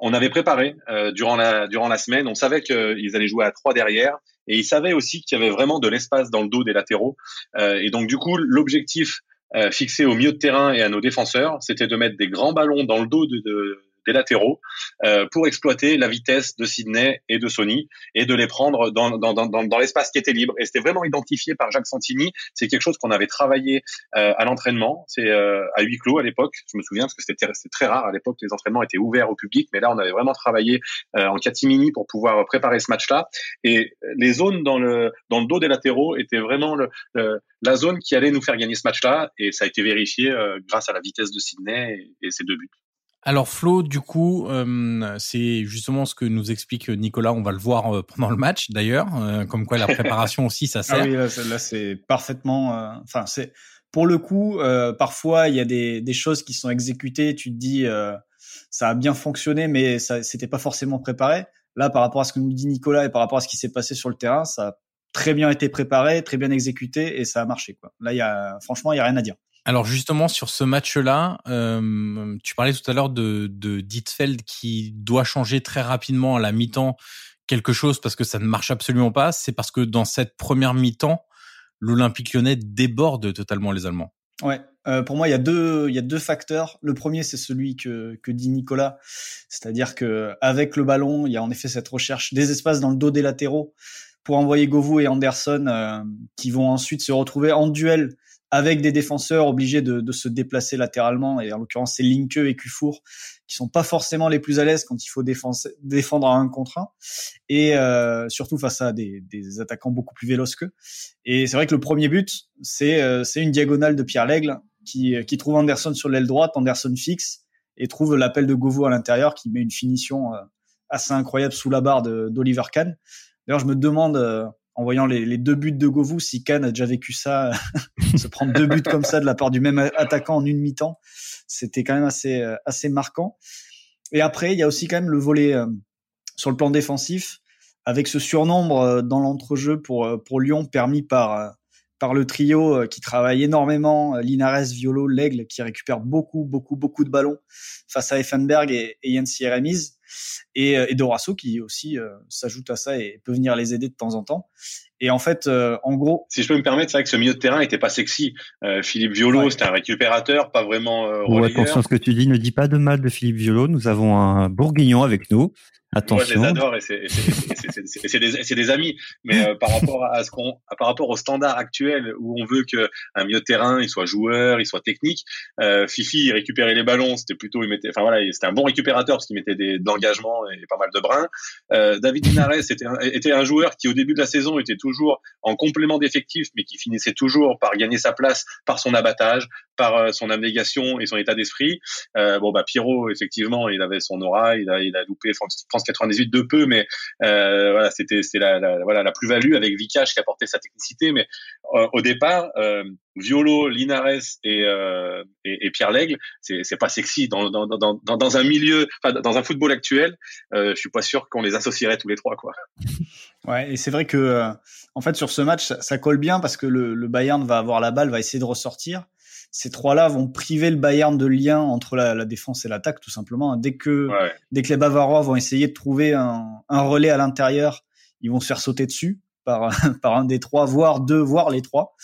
on avait préparé euh, durant la durant la semaine. On savait qu'ils allaient jouer à trois derrière et ils savaient aussi qu'il y avait vraiment de l'espace dans le dos des latéraux. Euh, et donc du coup, l'objectif euh, fixé au milieu de terrain et à nos défenseurs, c'était de mettre des grands ballons dans le dos de, de des latéraux euh, pour exploiter la vitesse de Sydney et de Sony et de les prendre dans, dans, dans, dans l'espace qui était libre. Et c'était vraiment identifié par Jacques Santini. C'est quelque chose qu'on avait travaillé euh, à l'entraînement. C'est euh, à huis clos à l'époque. Je me souviens parce que c'était très rare à l'époque. Les entraînements étaient ouverts au public, mais là on avait vraiment travaillé en catimini pour pouvoir préparer ce match-là. Et les zones dans le dans le dos des latéraux étaient vraiment le, la zone qui allait nous faire gagner ce match-là. Et ça a été vérifié grâce à la vitesse de Sydney et ses deux buts. Alors Flo, du coup, euh, c'est justement ce que nous explique Nicolas. On va le voir euh, pendant le match, d'ailleurs, euh, comme quoi la (laughs) préparation aussi, ça sert. Ah oui, là, c'est parfaitement. Enfin, c'est pour le coup, parfois il y a des, des, choses qui sont exécutées. Tu te dis, ça a bien fonctionné, mais ça c'était pas forcément préparé. Là, par rapport à ce que nous dit Nicolas et par rapport à ce qui s'est passé sur le terrain, ça a très bien été préparé, très bien exécuté et ça a marché. Quoi. Là, il y a, franchement, il y a rien à dire. Alors justement sur ce match-là, euh, tu parlais tout à l'heure de, de Dietfeld qui doit changer très rapidement à la mi-temps quelque chose parce que ça ne marche absolument pas. C'est parce que dans cette première mi-temps, l'Olympique Lyonnais déborde totalement les Allemands. Ouais, euh, pour moi, il y a deux, il y a deux facteurs. Le premier, c'est celui que, que dit Nicolas, c'est-à-dire que avec le ballon, il y a en effet cette recherche des espaces dans le dos des latéraux pour envoyer Govou et Anderson euh, qui vont ensuite se retrouver en duel avec des défenseurs obligés de, de, se déplacer latéralement, et en l'occurrence c'est Linke et Kufour, qui sont pas forcément les plus à l'aise quand il faut défendre à un contre un, et euh, surtout face à des, des, attaquants beaucoup plus véloces qu'eux. Et c'est vrai que le premier but, c'est euh, une diagonale de Pierre Lègle qui, qui trouve Anderson sur l'aile droite, Anderson fixe, et trouve l'appel de Govou à l'intérieur qui met une finition euh, assez incroyable sous la barre d'Oliver Kahn. D'ailleurs, je me demande euh, en voyant les, deux buts de Govou, si Kahn a déjà vécu ça, (laughs) se prendre deux buts comme ça de la part du même attaquant en une mi-temps, c'était quand même assez euh, assez marquant. Et après, il y a aussi quand même le volet euh, sur le plan défensif, avec ce surnombre euh, dans l'entrejeu pour pour Lyon permis par par le trio qui travaille énormément, Linares, Violo, L'Aigle, qui récupère beaucoup, beaucoup, beaucoup de ballons face à Effenberg et, et Jens Jeremies et, euh, et Dorasso qui aussi euh, s'ajoute à ça et peut venir les aider de temps en temps. Et en fait, euh, en gros, si je peux me permettre, c'est vrai que ce milieu de terrain était pas sexy. Philippe Violo, c'était un récupérateur, pas vraiment. Euh, attention à ce que tu dis. Ne dis pas de mal de Philippe Violo. Nous avons un Bourguignon avec nous. Attention. Moi, je les adore et c'est des, des, amis. Mais euh, par rapport à ce qu'on, par rapport au standard actuel où on veut que un milieu de terrain, il soit joueur, il soit technique. Euh, Fifi, il récupérait les ballons, c'était plutôt, il mettait, enfin voilà, c'était un bon récupérateur parce qu'il mettait des, de l'engagement et pas mal de brins. Euh, David Linares était un, était un joueur qui au début de la saison était toujours en complément d'effectif, mais qui finissait toujours par gagner sa place par son abattage, par euh, son abnégation et son état d'esprit. Euh, bon bah Pierrot, effectivement, il avait son aura, il a, il a loupé France 98 de peu, mais euh, voilà, c'était c'est la, voilà la plus-value avec Vikash qui apportait sa technicité. Mais euh, au départ, euh, Violo, Linares et, et, Pierre Lègle, c'est c'est pas sexy dans dans, dans dans un milieu, dans un football actuel. Je suis pas sûr qu'on les associerait tous les trois quoi. (laughs) Ouais, et c'est vrai que en fait sur ce match, ça, colle bien parce que le Bayern va avoir la balle, va essayer de ressortir ces trois-là vont priver le Bayern de lien entre la, la défense et l'attaque, tout simplement. Dès que, ouais. dès que les Bavarois vont essayer de trouver un, un relais à l'intérieur, ils vont se faire sauter dessus par, (laughs) par un des trois, voire deux, voire les trois.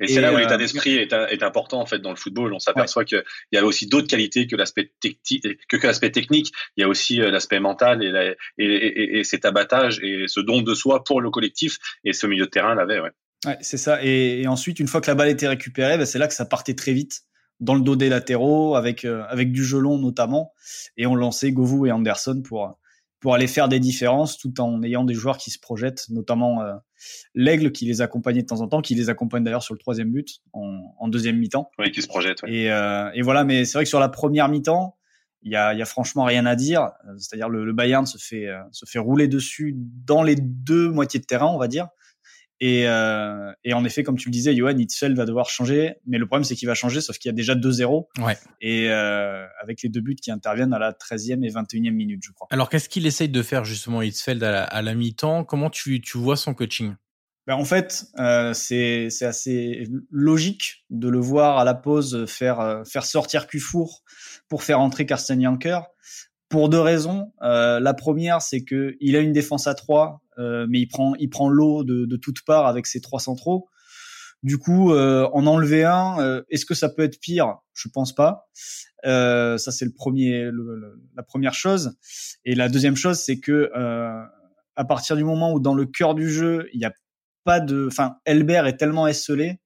Et, et c'est là où euh, l'état d'esprit est, est, important en fait dans le football. On s'aperçoit ouais. qu'il y a aussi d'autres qualités que l'aspect que, que l'aspect technique. Il y a aussi euh, l'aspect mental et, la, et, et, et, cet abattage et ce don de soi pour le collectif. Et ce milieu de terrain l'avait. Ouais. Ouais, c'est ça. Et, et, ensuite, une fois que la balle était récupérée, bah, c'est là que ça partait très vite dans le dos des latéraux, avec euh, avec du gelon notamment, et on lançait Govou et Anderson pour pour aller faire des différences, tout en ayant des joueurs qui se projettent, notamment euh, l'aigle qui les accompagnait de temps en temps, qui les accompagne d'ailleurs sur le troisième but en, en deuxième mi-temps. Oui, qui se projette. Ouais. Et, euh, et voilà, mais c'est vrai que sur la première mi-temps, il y a, y a franchement rien à dire. C'est-à-dire le, le Bayern se fait se fait rouler dessus dans les deux moitiés de terrain, on va dire. Et, euh, et, en effet, comme tu le disais, Johan Hitzfeld va devoir changer, mais le problème c'est qu'il va changer, sauf qu'il y a déjà 2-0. Ouais. Et euh, avec les deux buts qui interviennent à la 13e et 21e minute, je crois. Alors qu'est-ce qu'il essaye de faire justement Hitzfeld à la, à la mi-temps? Comment tu, tu vois son coaching? Ben en fait, euh, c'est assez logique de le voir à la pause faire euh, faire sortir Cufour pour faire entrer Karsten Janker pour deux raisons. Euh, la première, c'est que il a une défense à trois, euh, mais il prend il prend l'eau de, de toutes parts avec ses trois centraux. Du coup, euh, en enlever un, euh, est-ce que ça peut être pire? Je pense pas. Euh, ça c'est le premier, la première chose. Et la deuxième chose, c'est que euh, à partir du moment où dans le cœur du jeu, il n'y a pas de, enfin, Elbert est tellement esselé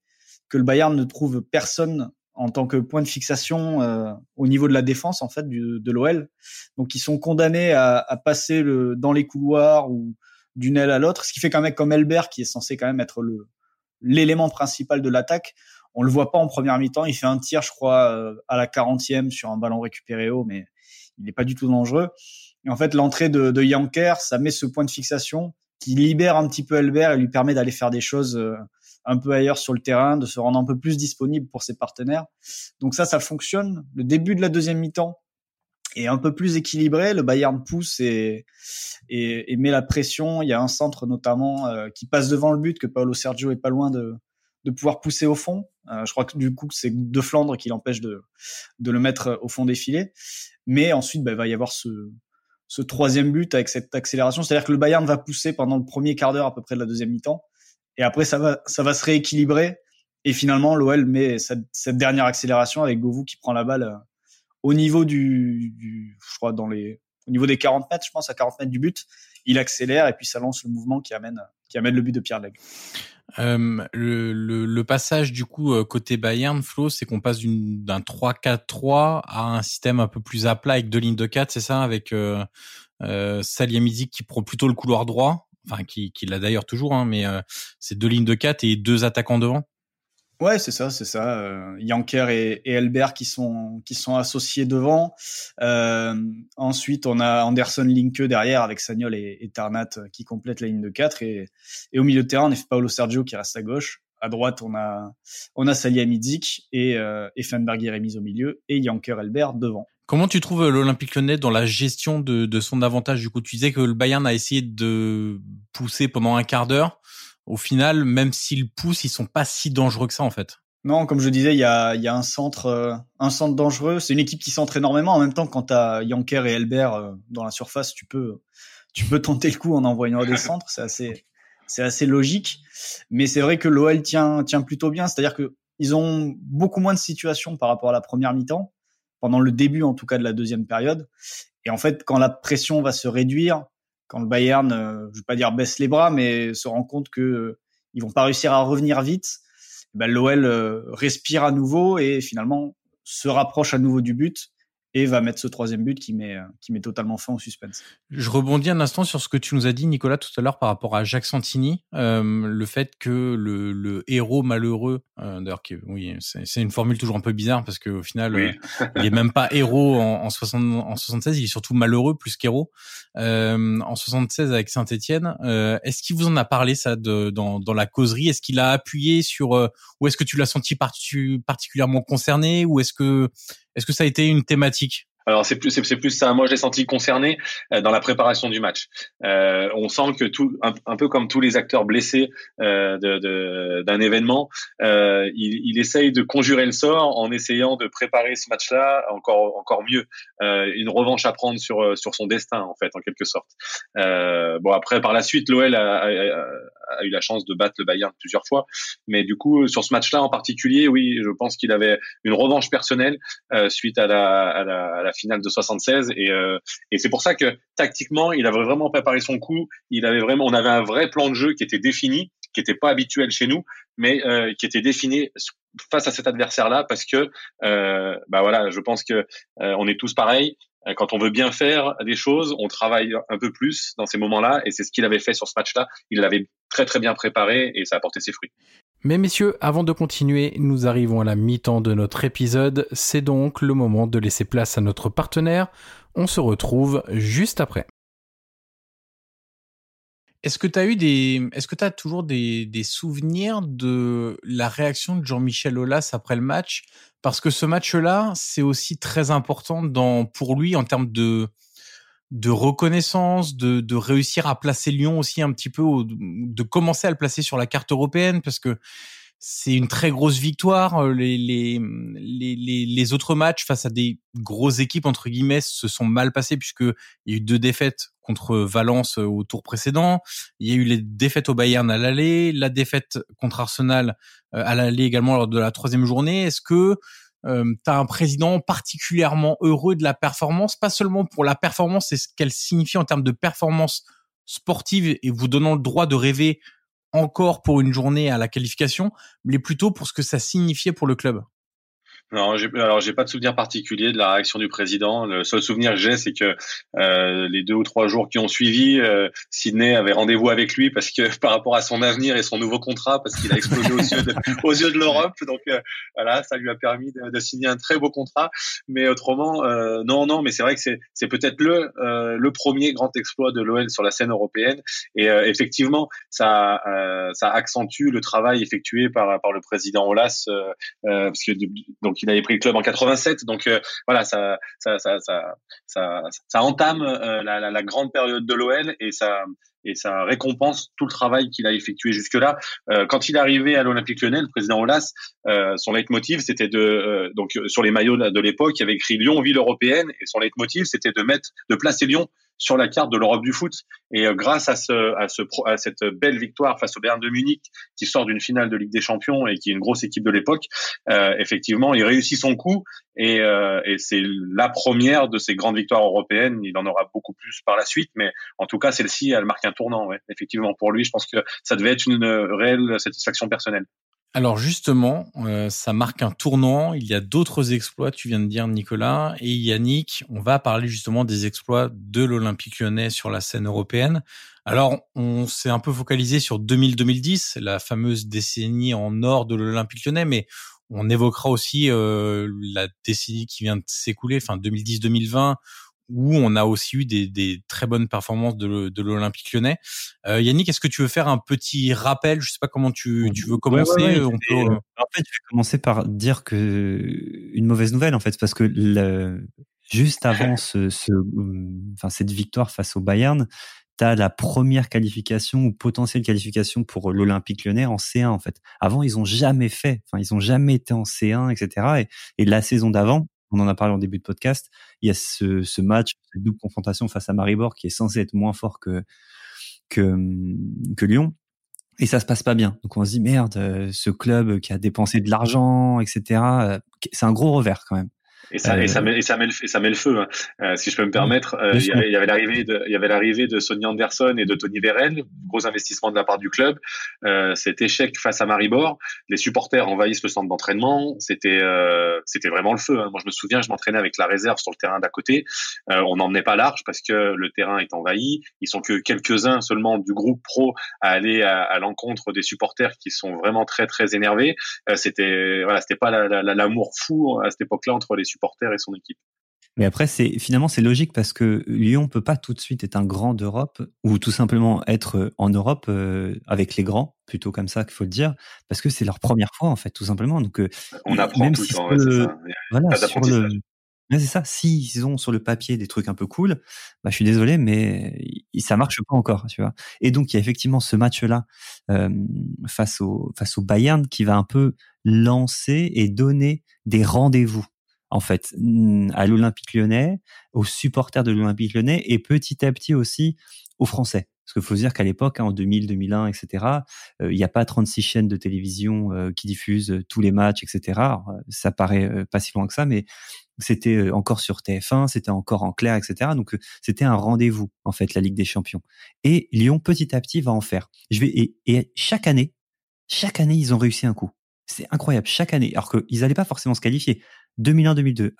que le Bayern ne trouve personne en tant que point de fixation euh, au niveau de la défense en fait du, de l'OL. Donc ils sont condamnés à, à passer le, dans les couloirs ou d'une aile à l'autre, ce qui fait qu'un mec comme Elbert qui est censé quand même être le l'élément principal de l'attaque, on le voit pas en première mi-temps. Il fait un tir, je crois, euh, à la 40e sur un ballon récupéré haut, mais il n'est pas du tout dangereux. Et en fait, l'entrée de, de Yanker, ça met ce point de fixation qui libère un petit peu Elbert et lui permet d'aller faire des choses euh, un peu ailleurs sur le terrain, de se rendre un peu plus disponible pour ses partenaires. Donc ça, ça fonctionne. Le début de la deuxième mi-temps est un peu plus équilibré. Le Bayern pousse et, et, et met la pression. Il y a un centre notamment euh, qui passe devant le but que Paolo Sergio est pas loin de, de pouvoir pousser au fond. Euh, je crois que du coup, c'est De Flandre qui l'empêche de, de le mettre au fond des filets. Mais ensuite, bah, il va y avoir ce, ce troisième but avec cette accélération. C'est-à-dire que le Bayern va pousser pendant le premier quart d'heure à peu près de la deuxième mi-temps. Et après, ça va, ça va se rééquilibrer. Et finalement, l'OL met cette, dernière accélération avec Govou qui prend la balle euh, au niveau du, je crois, dans les, au niveau des 40 mètres, je pense, à 40 mètres du but. Il accélère et puis ça lance le mouvement qui amène, qui amène le but de Pierre Leg. Euh, le, passage du coup euh, côté Bayern, Flo, c'est qu'on passe d'un 3-4-3 à un système un peu plus à plat avec deux lignes de 4, c'est ça, avec euh, euh, qui prend plutôt le couloir droit, enfin qui, qui l'a d'ailleurs toujours, hein, mais euh, c'est deux lignes de 4 et deux attaquants devant. Ouais, c'est ça, c'est ça. Euh, Yanker et, et, Elbert qui sont qui sont associés devant. Euh, ensuite, on a Anderson Linke derrière avec Sagnol et, et, Tarnat qui complètent la ligne de 4 et, et au milieu de terrain, on a Paolo Sergio qui reste à gauche. À droite, on a on a Salihamidzic et euh, Effenberg est remise au milieu et Yanker Elbert devant. Comment tu trouves l'Olympique Lyonnais dans la gestion de, de son avantage? Du coup, tu disais que le Bayern a essayé de pousser pendant un quart d'heure au final, même s'ils poussent, ils sont pas si dangereux que ça en fait. Non, comme je disais, il y a, y a un centre, euh, un centre dangereux. C'est une équipe qui centre énormément. En même temps, quand tu as Yanker et Elbert euh, dans la surface, tu peux, tu peux tenter le coup en envoyant des (laughs) centres. C'est assez, c'est assez logique. Mais c'est vrai que l'OL tient, tient plutôt bien. C'est-à-dire que ils ont beaucoup moins de situations par rapport à la première mi-temps, pendant le début en tout cas de la deuxième période. Et en fait, quand la pression va se réduire, quand le Bayern, euh, je vais pas dire baisse les bras, mais se rend compte que euh, ils vont pas réussir à revenir vite, ben l'OL euh, respire à nouveau et finalement se rapproche à nouveau du but et va mettre ce troisième but qui met, qui met totalement fin au suspense. Je rebondis un instant sur ce que tu nous as dit, Nicolas, tout à l'heure par rapport à Jacques Santini, euh, le fait que le, le héros malheureux, euh, d'ailleurs, oui, c'est une formule toujours un peu bizarre parce qu'au final, oui. euh, il est même pas héros en, en, 60, en 76, il est surtout malheureux plus qu'héros. Euh, en 76 avec Saint-Etienne, euh, est-ce qu'il vous en a parlé ça de, dans, dans la causerie? Est-ce qu'il a appuyé sur, euh, ou est-ce que tu l'as senti particulièrement concerné, ou est-ce que est-ce que ça a été une thématique? Alors c'est plus c'est plus ça. Moi, je l'ai senti concerné euh, dans la préparation du match. Euh, on sent que tout un, peu comme tous les acteurs blessés euh, d'un de, événement, euh, il, il, essaye de conjurer le sort en essayant de préparer ce match-là encore encore mieux, euh, une revanche à prendre sur sur son destin en fait en quelque sorte. Bon après par la suite, l'OL a, a, a, eu la chance de battre le Bayern plusieurs fois, mais du coup sur ce match-là en particulier, oui, je pense qu'il avait une revanche personnelle suite à la, à la, à la finale de 76 et, euh, et c'est pour ça que tactiquement il avait vraiment préparé son coup il avait vraiment on avait un vrai plan de jeu qui était défini qui était pas habituel chez nous mais euh, qui était défini face à cet adversaire là parce que euh, bah voilà je pense que euh, on est tous pareils quand on veut bien faire des choses, on travaille un peu plus dans ces moments-là, et c'est ce qu'il avait fait sur ce match-là. Il l'avait très très bien préparé et ça a porté ses fruits. Mais messieurs, avant de continuer, nous arrivons à la mi-temps de notre épisode. C'est donc le moment de laisser place à notre partenaire. On se retrouve juste après. Est-ce que tu as eu des, est-ce que tu as toujours des, souvenirs de la réaction de Jean-Michel Aulas après le match? Parce que ce match-là, c'est aussi très important pour lui en termes de, de reconnaissance, de, de réussir à placer Lyon aussi un petit peu, de commencer à le placer sur la carte européenne, parce que c'est une très grosse victoire. Les, les, les, les, autres matchs face à des grosses équipes, entre guillemets, se sont mal passés puisque il y a eu deux défaites contre Valence au tour précédent. Il y a eu les défaites au Bayern à l'aller, la défaite contre Arsenal à l'aller également lors de la troisième journée. Est-ce que euh, tu as un président particulièrement heureux de la performance, pas seulement pour la performance et ce qu'elle signifie en termes de performance sportive et vous donnant le droit de rêver encore pour une journée à la qualification, mais plutôt pour ce que ça signifiait pour le club. Non, alors j'ai pas de souvenir particulier de la réaction du président. Le seul souvenir que j'ai, c'est que euh, les deux ou trois jours qui ont suivi, euh, Sydney avait rendez-vous avec lui parce que par rapport à son avenir et son nouveau contrat, parce qu'il a explosé aux yeux de, (laughs) aux yeux de l'Europe. Donc euh, voilà, ça lui a permis de, de, signer un très beau contrat. Mais autrement, euh, non, non. Mais c'est vrai que c'est c'est peut-être le euh, le premier grand exploit de l'OL sur la scène européenne. Et effectivement, ça ça accentue le travail effectué par par le président Olas, parce que donc il avait pris le club en 87. Donc euh, voilà, ça, ça, ça, ça, ça, entame euh, la, grande période de l'OL et ça et ça récompense tout le travail qu'il a effectué jusque-là. Euh, quand il est arrivé à l'Olympique Lyonnais, le président Olas, euh, son leitmotiv, c'était de donc sur les maillots de l'époque, il avait écrit Lyon ville européenne et son leitmotiv, c'était de mettre, de placer Lyon sur la carte de l'Europe du foot. Et euh, grâce à, ce, à, ce, à cette belle victoire face au Bayern de Munich, qui sort d'une finale de Ligue des Champions et qui est une grosse équipe de l'époque, euh, effectivement, il réussit son coup et, euh, et c'est la première de ces grandes victoires européennes. Il en aura beaucoup plus par la suite, mais en tout cas, celle-ci, elle marque un tournant. Ouais. Effectivement, pour lui, je pense que ça devait être une réelle satisfaction personnelle. Alors justement, euh, ça marque un tournant. Il y a d'autres exploits, tu viens de dire Nicolas et Yannick. On va parler justement des exploits de l'Olympique lyonnais sur la scène européenne. Alors on s'est un peu focalisé sur 2000-2010, la fameuse décennie en or de l'Olympique lyonnais, mais on évoquera aussi euh, la décennie qui vient de s'écouler, enfin 2010-2020 où on a aussi eu des, des très bonnes performances de, de l'Olympique lyonnais. Euh, Yannick, est-ce que tu veux faire un petit rappel? Je sais pas comment tu, tu veux commencer. Euh, en fait, je vais commencer par dire que une mauvaise nouvelle, en fait, parce que le, juste avant ce, ce, enfin, cette victoire face au Bayern, tu as la première qualification ou potentielle qualification pour l'Olympique lyonnais en C1 en fait. Avant, ils ont jamais fait, enfin ils ont jamais été en C1, etc. Et, et la saison d'avant, on en a parlé en début de podcast, il y a ce, match, cette double confrontation face à Maribor qui est censé être moins fort que, que, que Lyon. Et ça se passe pas bien. Donc on se dit merde, euh, ce club qui a dépensé de l'argent, etc. Euh, c'est un gros revers quand même. Et ça, et ça, met, et ça met le, et ça met le feu, hein. euh, si je peux me permettre. Euh, il, y avait, il y avait l'arrivée de, il y avait l'arrivée de Sonny Anderson et de Tony Vérel, gros investissement de la part du club. Euh, cet échec face à Maribor, les supporters envahissent le centre d'entraînement. C'était, euh, c'était vraiment le feu. Hein. Moi, je me souviens, je m'entraînais avec la réserve sur le terrain d'à côté. Euh, on n'emmenait pas large parce que le terrain est envahi. Ils sont que quelques-uns seulement du groupe pro à aller à, à l'encontre des supporters qui sont vraiment très très énervés. c'était, voilà, c'était pas l'amour fou à cette époque-là entre les supporters supporter et son équipe. Mais après, c'est finalement c'est logique parce que Lyon peut pas tout de suite être un grand d'Europe ou tout simplement être en Europe euh, avec les grands, plutôt comme ça qu'il faut le dire, parce que c'est leur première fois en fait, tout simplement. Donc euh, on apprend même tout si le temps. ça. Voilà, sur le, c'est ça. S'ils ont sur le papier des trucs un peu cool, bah, je suis désolé, mais ça marche pas encore, tu vois. Et donc, il y a effectivement ce match-là euh, face au face au Bayern qui va un peu lancer et donner des rendez-vous en fait, à l'Olympique lyonnais, aux supporters de l'Olympique lyonnais et petit à petit aussi aux Français. Parce qu'il faut se dire qu'à l'époque, hein, en 2000, 2001, etc., il n'y a pas 36 chaînes de télévision euh, qui diffusent euh, tous les matchs, etc. ça paraît euh, pas si loin que ça, mais c'était encore sur TF1, c'était encore en clair, etc. Donc c'était un rendez-vous en fait, la Ligue des Champions. Et Lyon, petit à petit, va en faire. Je vais et chaque année, chaque année, ils ont réussi un coup. C'est incroyable chaque année, alors qu'ils n'allaient pas forcément se qualifier. 2001-2002,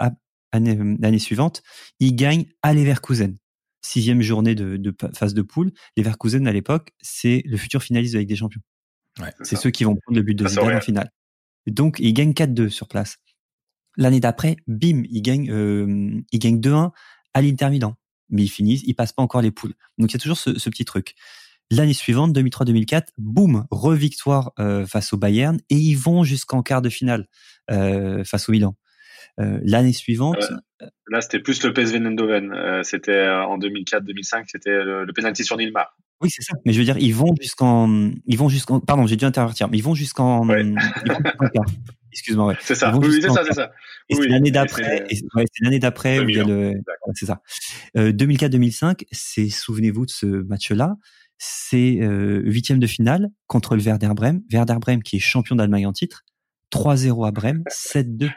année, l'année suivante, ils gagnent à Leverkusen. Sixième journée de, de phase de poule. Leverkusen, à l'époque, c'est le futur finaliste de la Ligue des Champions. Ouais, c'est ceux qui vont prendre le but de Zidane en finale. Donc, ils gagnent 4-2 sur place. L'année d'après, bim, ils gagnent, euh, ils gagnent 2-1 à l'Inter Milan. Mais ils finissent, ils passent pas encore les poules. Donc, il y a toujours ce, ce petit truc. L'année suivante, 2003-2004, boum, revictoire euh, face au Bayern et ils vont jusqu'en quart de finale euh, face au Milan. L'année suivante. là, c'était plus le PSV Eindhoven. c'était en 2004-2005, c'était le, le penalty sur Nilmar. Oui, c'est ça. Mais je veux dire, ils vont jusqu'en, ils vont jusqu'en, pardon, j'ai dû intervertir, mais ils vont jusqu'en, (laughs) Excuse-moi, ouais. C'est ça. Oui, c'est ça, c'est ça. Et c'est l'année d'après. C'est ouais, l'année d'après où il y a le. C'est ça. Euh, 2004-2005, c'est souvenez-vous de ce match-là. C'est euh, huitième de finale contre le Werder Bremen. Werder Bremen qui est champion d'Allemagne en titre. 3-0 à Bremen, (laughs) 7-2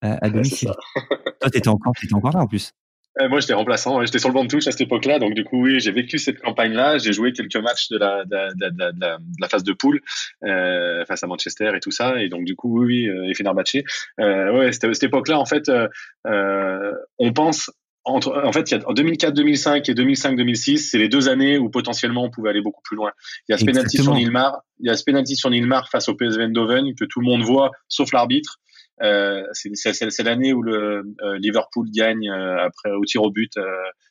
à, à domicile. (laughs) Toi, t'étais encore, t'étais encore là en plus. Euh, moi, j'étais remplaçant. J'étais sur le banc de touche à cette époque-là. Donc, du coup, oui, j'ai vécu cette campagne-là. J'ai joué quelques matchs de la, de, de, de, de la, phase de poule euh, face à Manchester et tout ça. Et donc, du coup, oui, oui euh, et Fenerbahçe. Euh, ouais, cette, cette époque-là, en fait, euh, on pense entre, en fait, il y a en 2004-2005 et 2005-2006, c'est les deux années où potentiellement on pouvait aller beaucoup plus loin. Il y a ce penalty sur Nilmar, il y a ce penalty sur Nilmar face au PSV Eindhoven que tout le monde voit, sauf l'arbitre. Euh, c'est l'année où le euh, Liverpool gagne euh, après au tir au but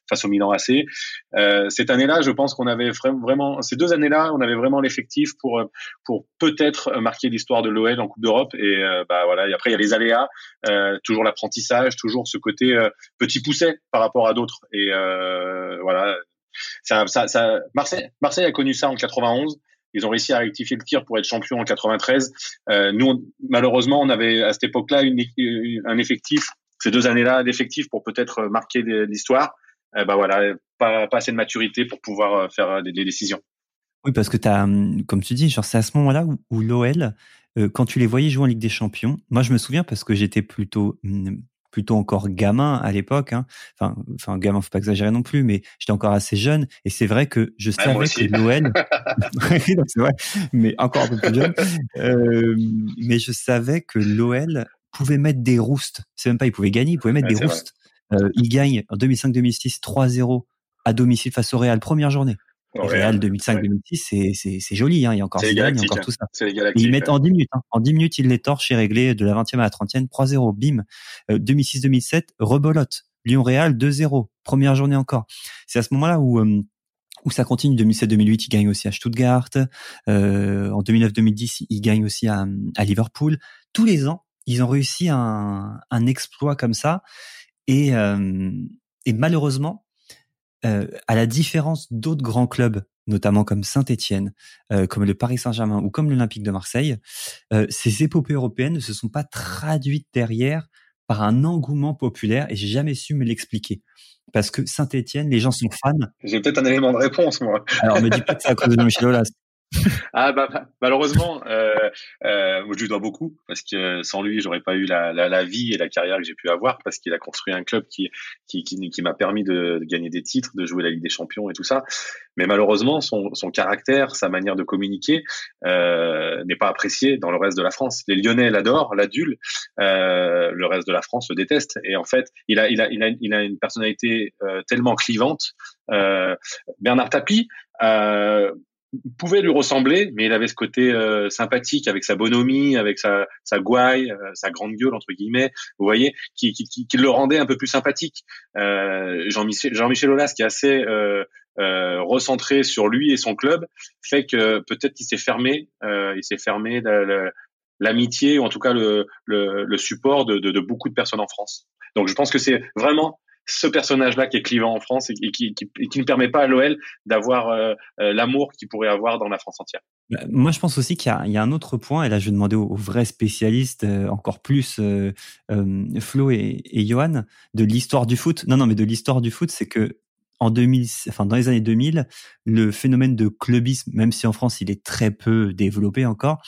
face au Milan AC. cette année-là, je pense qu'on avait vraiment ces deux années-là, on avait vraiment l'effectif pour pour peut-être marquer l'histoire de l'OL en Coupe d'Europe. Et bah voilà. Et après, il y a les aléas, toujours l'apprentissage, toujours ce côté petit pousset par rapport à d'autres. Et voilà. Ça, ça, ça, Marseille, Marseille a connu ça en 91. Ils ont réussi à rectifier le tir pour être champion en 93. Euh, nous, malheureusement, on avait à cette époque-là un effectif, ces deux années-là, d'effectif pour peut-être marquer l'histoire. Euh, bah voilà, pas, pas, assez de maturité pour pouvoir euh, faire des, décisions. Oui, parce que as, hum, comme tu dis, genre c'est à ce moment-là où, où l'OL, euh, quand tu les voyais jouer en Ligue des Champions, moi je me souviens parce que j'étais plutôt hum, plutôt encore gamin à l'époque. Hein. Enfin, enfin gamin, faut pas exagérer non plus, mais j'étais encore assez jeune. Et c'est vrai que je savais que l'OL, (laughs) (laughs) c'est vrai, mais encore un peu plus jeune. Euh, mais je savais que l'OL pouvait mettre des roustes. C'est même pas, il pouvait gagner, il pouvait mettre des roustes. Euh, il gagne en 2005-2006 3-0 à domicile face au Real, première journée. Real 2005-2006, c'est joli, hein, il y a encore il a encore tout ça. ils mettent en 10 minutes, hein. en 10 minutes, ils les torchent et réglé de la 20e à la 30e, 3-0, bim. 2006-2007, euh, rebolote. Lyon-Real 2-0, première journée encore. C'est à ce moment-là où euh, où ça continue. 2007-2008, ils gagnent aussi à Stuttgart. Euh, en 2009-2010, ils gagnent aussi à, à, Liverpool. Tous les ans, ils ont réussi un, un exploit comme ça. Et, euh, et malheureusement, euh, à la différence d'autres grands clubs, notamment comme Saint-Étienne, euh, comme le Paris Saint-Germain ou comme l'Olympique de Marseille, euh, ces épopées européennes ne se sont pas traduites derrière par un engouement populaire et j'ai jamais su me l'expliquer. Parce que Saint-Etienne, les gens sont fans. J'ai peut-être un élément de réponse, moi. Alors, me dis pas que c'est à cause de Michel Aulas ah bah malheureusement, euh, euh, je lui dois beaucoup parce que sans lui, j'aurais pas eu la, la, la, vie et la carrière que j'ai pu avoir parce qu'il a construit un club qui qui, qui, qui m'a permis de, de, gagner des titres, de jouer la Ligue des Champions et tout ça. Mais malheureusement, son, son caractère, sa manière de communiquer euh, n'est pas apprécié dans le reste de la France. Les Lyonnais l'adorent, l'adulent, euh, le reste de la France le déteste. Et en fait, il a il a il a, il a une personnalité euh, tellement clivante. Euh, Bernard Tapie. Euh, pouvait lui ressembler, mais il avait ce côté euh, sympathique avec sa bonhomie, avec sa, sa gouaille, euh, sa grande gueule entre guillemets, vous voyez, qui, qui, qui, le rendait un peu plus sympathique. Euh, Jean-Michel Jean-Michel Aulas, qui est assez euh, euh, recentré sur lui et son club, fait que peut-être qu'il s'est fermé, il s'est fermé l'amitié ou en tout cas le, le, le support de, de, de beaucoup de personnes en France. Donc je pense que c'est vraiment ce personnage-là qui est clivant en France et qui, qui, qui ne permet pas à l'OL d'avoir euh, euh, l'amour qu'il pourrait avoir dans la France entière. Bah, moi, je pense aussi qu'il y, y, a un autre point, et là, je vais demander aux, vrais spécialistes, euh, encore plus euh, Flo et, et Johan, de l'histoire du foot. Non, non, mais de l'histoire du foot, c'est que en 2000, enfin dans les années 2000, le phénomène de clubisme, même si en France il est très peu développé encore,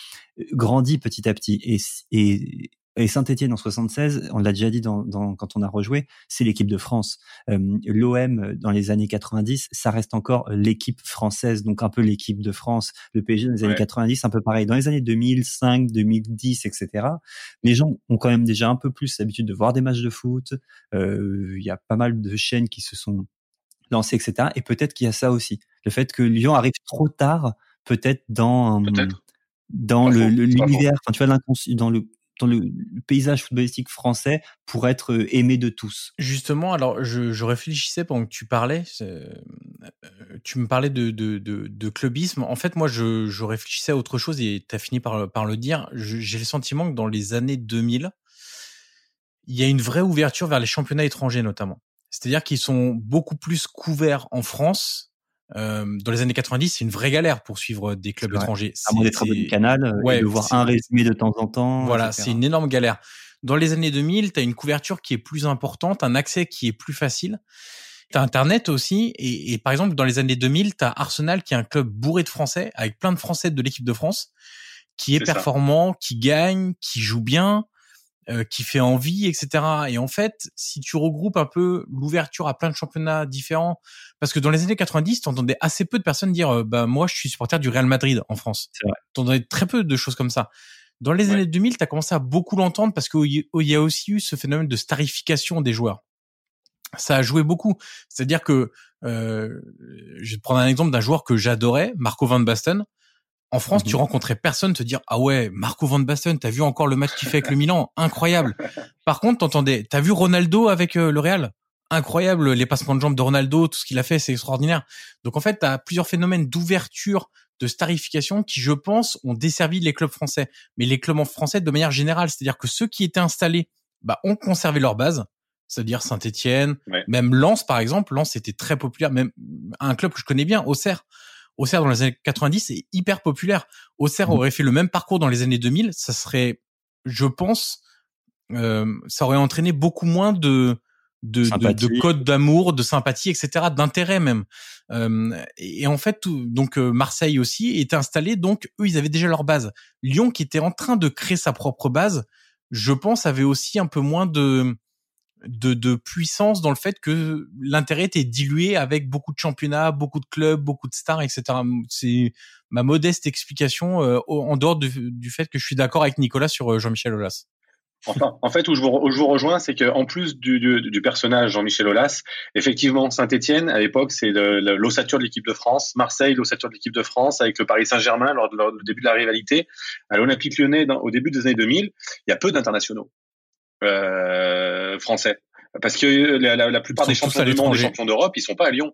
grandit petit à petit. Et, et, et Saint-Etienne en 76, on l'a déjà dit dans, dans, quand on a rejoué, c'est l'équipe de France. Euh, L'OM dans les années 90, ça reste encore l'équipe française, donc un peu l'équipe de France. Le PSG dans les années 90, un peu pareil. Dans les années 2005, 2010, etc., les gens ont quand même déjà un peu plus l'habitude de voir des matchs de foot. Euh, il y a pas mal de chaînes qui se sont lancées, etc. Et peut-être qu'il y a ça aussi, le fait que Lyon arrive trop tard, peut-être dans peut dans le l'univers, enfin tu vois dans le dans le, paysage footballistique français pour être euh, aimé de tous Justement, alors je, réfléchissais pendant que tu parlais, euh, tu me parlais de, clubisme. En fait, moi, je, réfléchissais à autre chose et tu as fini par le dire. J'ai le sentiment que dans les années 2000, il y a une vraie ouverture vers les championnats étrangers notamment. C'est-à-dire qu'ils sont beaucoup plus couverts en France. Euh, dans les années 90, c'est une vraie galère pour suivre des clubs étrangers. À moins d'être du canal euh, ouais, et de voir un résumé de temps en temps. Voilà, c'est une énorme galère. Dans les années 2000, tu as une couverture qui est plus importante, un accès qui est plus facile. T'as Internet aussi, et, et, par exemple dans les années 2000, t'as Arsenal qui est un club bourré de Français, avec plein de Français de l'équipe de France, qui est, performant, qui gagne, qui joue bien, euh, qui fait envie, etc. Et en fait, si tu regroupes un peu l'ouverture à plein de championnats différents, parce que dans les années 90, t'entendais assez peu de personnes dire, euh, bah moi je suis supporter du Real Madrid en France. T'entendais très peu de choses comme ça. Dans les années 2000, tu as commencé à beaucoup l'entendre parce qu'il y a aussi eu ce phénomène de starification des joueurs ça a joué beaucoup. C'est-à-dire que euh, je vais te prendre un exemple d'un joueur que j'adorais, Marco Van Basten. En France, tu mhm. rencontrais personne te dire ah ouais Marco Van Basten, t'as vu encore le match qu'il fait avec le Milan, incroyable. (laughs) Par contre, t'entendais, t'as vu Ronaldo avec euh, le Real, incroyable les passements de jambes de Ronaldo, tout ce qu'il a fait, c'est extraordinaire. Donc en fait, t'as plusieurs phénomènes d'ouverture, de starification qui, je pense, ont desservi les clubs français, mais les clubs français de manière générale, c'est-à-dire que ceux qui étaient installés, bah, ont conservé leur base c'est-à-dire Saint-Étienne, même Lens par exemple. Lens était très populaire, même un club que je connais bien, Auxerre. Auxerre dans les années 90 est hyper populaire. Auxerre mmh. aurait fait le même parcours dans les années 2000, ça serait, je pense, euh, ça aurait entraîné beaucoup moins de de, de, de codes d'amour, de sympathie, etc., d'intérêt même. Euh, et, en fait, tout, donc euh, Marseille aussi était installé, donc eux ils avaient déjà leur base. Lyon qui était en train de créer sa propre base, je pense, avait aussi un peu moins de de, puissance dans le fait que l'intérêt était dilué avec beaucoup de championnats, beaucoup de clubs, beaucoup de stars, etc. C'est ma modeste explication euh, en dehors du, fait que je suis d'accord avec Nicolas sur euh, Jean-Michel Aulas. Enfin, en fait, où je vous, rejoins, c'est qu'en plus du, personnage Jean-Michel Aulas, effectivement, Saint-Etienne, à l'époque, c'est l'ossature de l'équipe de France, Marseille, l'ossature de l'équipe de France, avec le Paris Saint-Germain lors, du début de la rivalité. À l'Olympique lyonnais, au début des années 2000, il y a peu d'internationaux euh, français. Parce que la, la, la plupart des champions du monde, des champions d'Europe, ils sont pas à Lyon.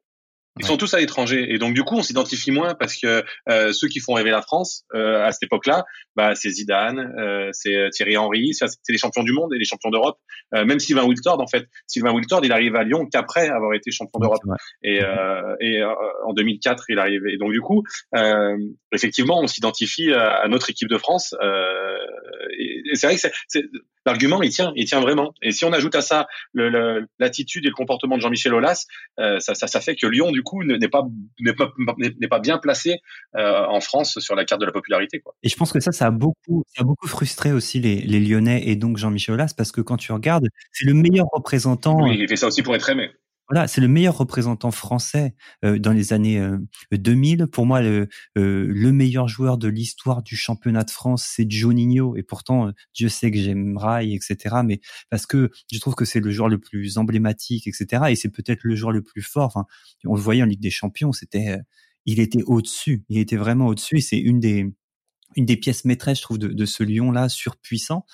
Ils sont tous à l'étranger. Et donc du coup on s'identifie moins parce que euh, ceux qui font rêver la France euh, à cette époque-là, bah c'est Zidane, euh, c'est Thierry Henry, c'est les champions du monde et les champions d'Europe. Euh, même Sylvain Wiltord en fait, Sylvain Wiltord il arrive à Lyon qu'après avoir été champion d'Europe. et, euh, et euh, en 2004 il arrive. Et donc du coup effectivement on s'identifie à, à, notre équipe de France et, et c'est vrai que c'est l'argument il tient, il tient vraiment. Et si on ajoute à ça l'attitude et le comportement de Jean-Michel Aulas, ça, ça, ça fait que Lyon du coup n'est pas bien placé euh, en France sur la carte de la popularité quoi. Et je pense que ça ça a beaucoup ça a beaucoup frustré aussi les, les Lyonnais et donc Jean-Michel Aulas parce que quand tu regardes c'est le meilleur représentant. Oui, il fait ça aussi pour être aimé. Voilà, c'est le meilleur représentant français euh, dans les années euh, 2000. Pour moi, le, euh, le meilleur joueur de l'histoire du championnat de France, c'est Juninho. Et pourtant, Dieu sait que j'aime Rail, etc. Mais parce que je trouve que c'est le joueur le plus emblématique, etc. Et c'est peut-être le joueur le plus fort. Enfin, on le voyait en Ligue des Champions, c'était, il était au-dessus. Il était vraiment au-dessus. C'est une des une des pièces maîtresses, je trouve, de, de ce lion-là surpuissant.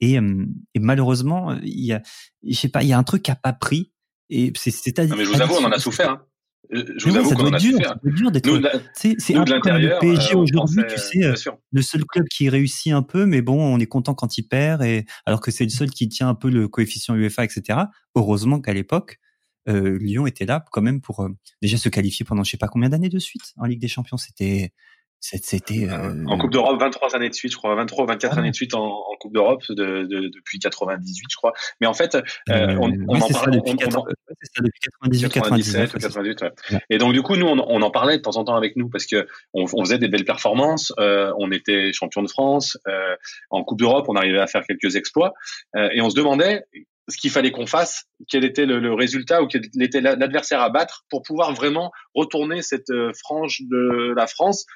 Et, et malheureusement, il y a, je sais pas, il y a un truc qui a pas pris et c'est à mais je vous avoue, on en a souffert. Hein. Je vous avoue qu'on en a dur, d'être. C'est un peu comme le PSG aujourd'hui, tu sais, le seul club qui réussit un peu, mais bon, on est content quand il perd, et alors que c'est le seul qui tient un peu le coefficient UEFA, etc. Heureusement qu'à l'époque, euh, Lyon était là quand même pour euh, déjà se qualifier pendant je sais pas combien d'années de suite en Ligue des Champions. C'était c'était euh... en Coupe d'Europe 23 années de suite, je crois 23 ou 24 ah années de suite en, en Coupe d'Europe de, de, depuis 98, je crois. Mais en fait, euh, euh on, on en parlait depuis, on, on, ça, depuis 98, 97 98. Ouais. Et donc du coup, nous, on, on, en parlait de temps en temps avec nous parce que on, on faisait des belles performances. Euh, on était champion de France euh, en Coupe d'Europe, on arrivait à faire quelques exploits euh, et on se demandait ce qu'il fallait qu'on fasse, quel était le, le, résultat ou quel était l'adversaire à battre pour pouvoir vraiment retourner cette euh, frange de la France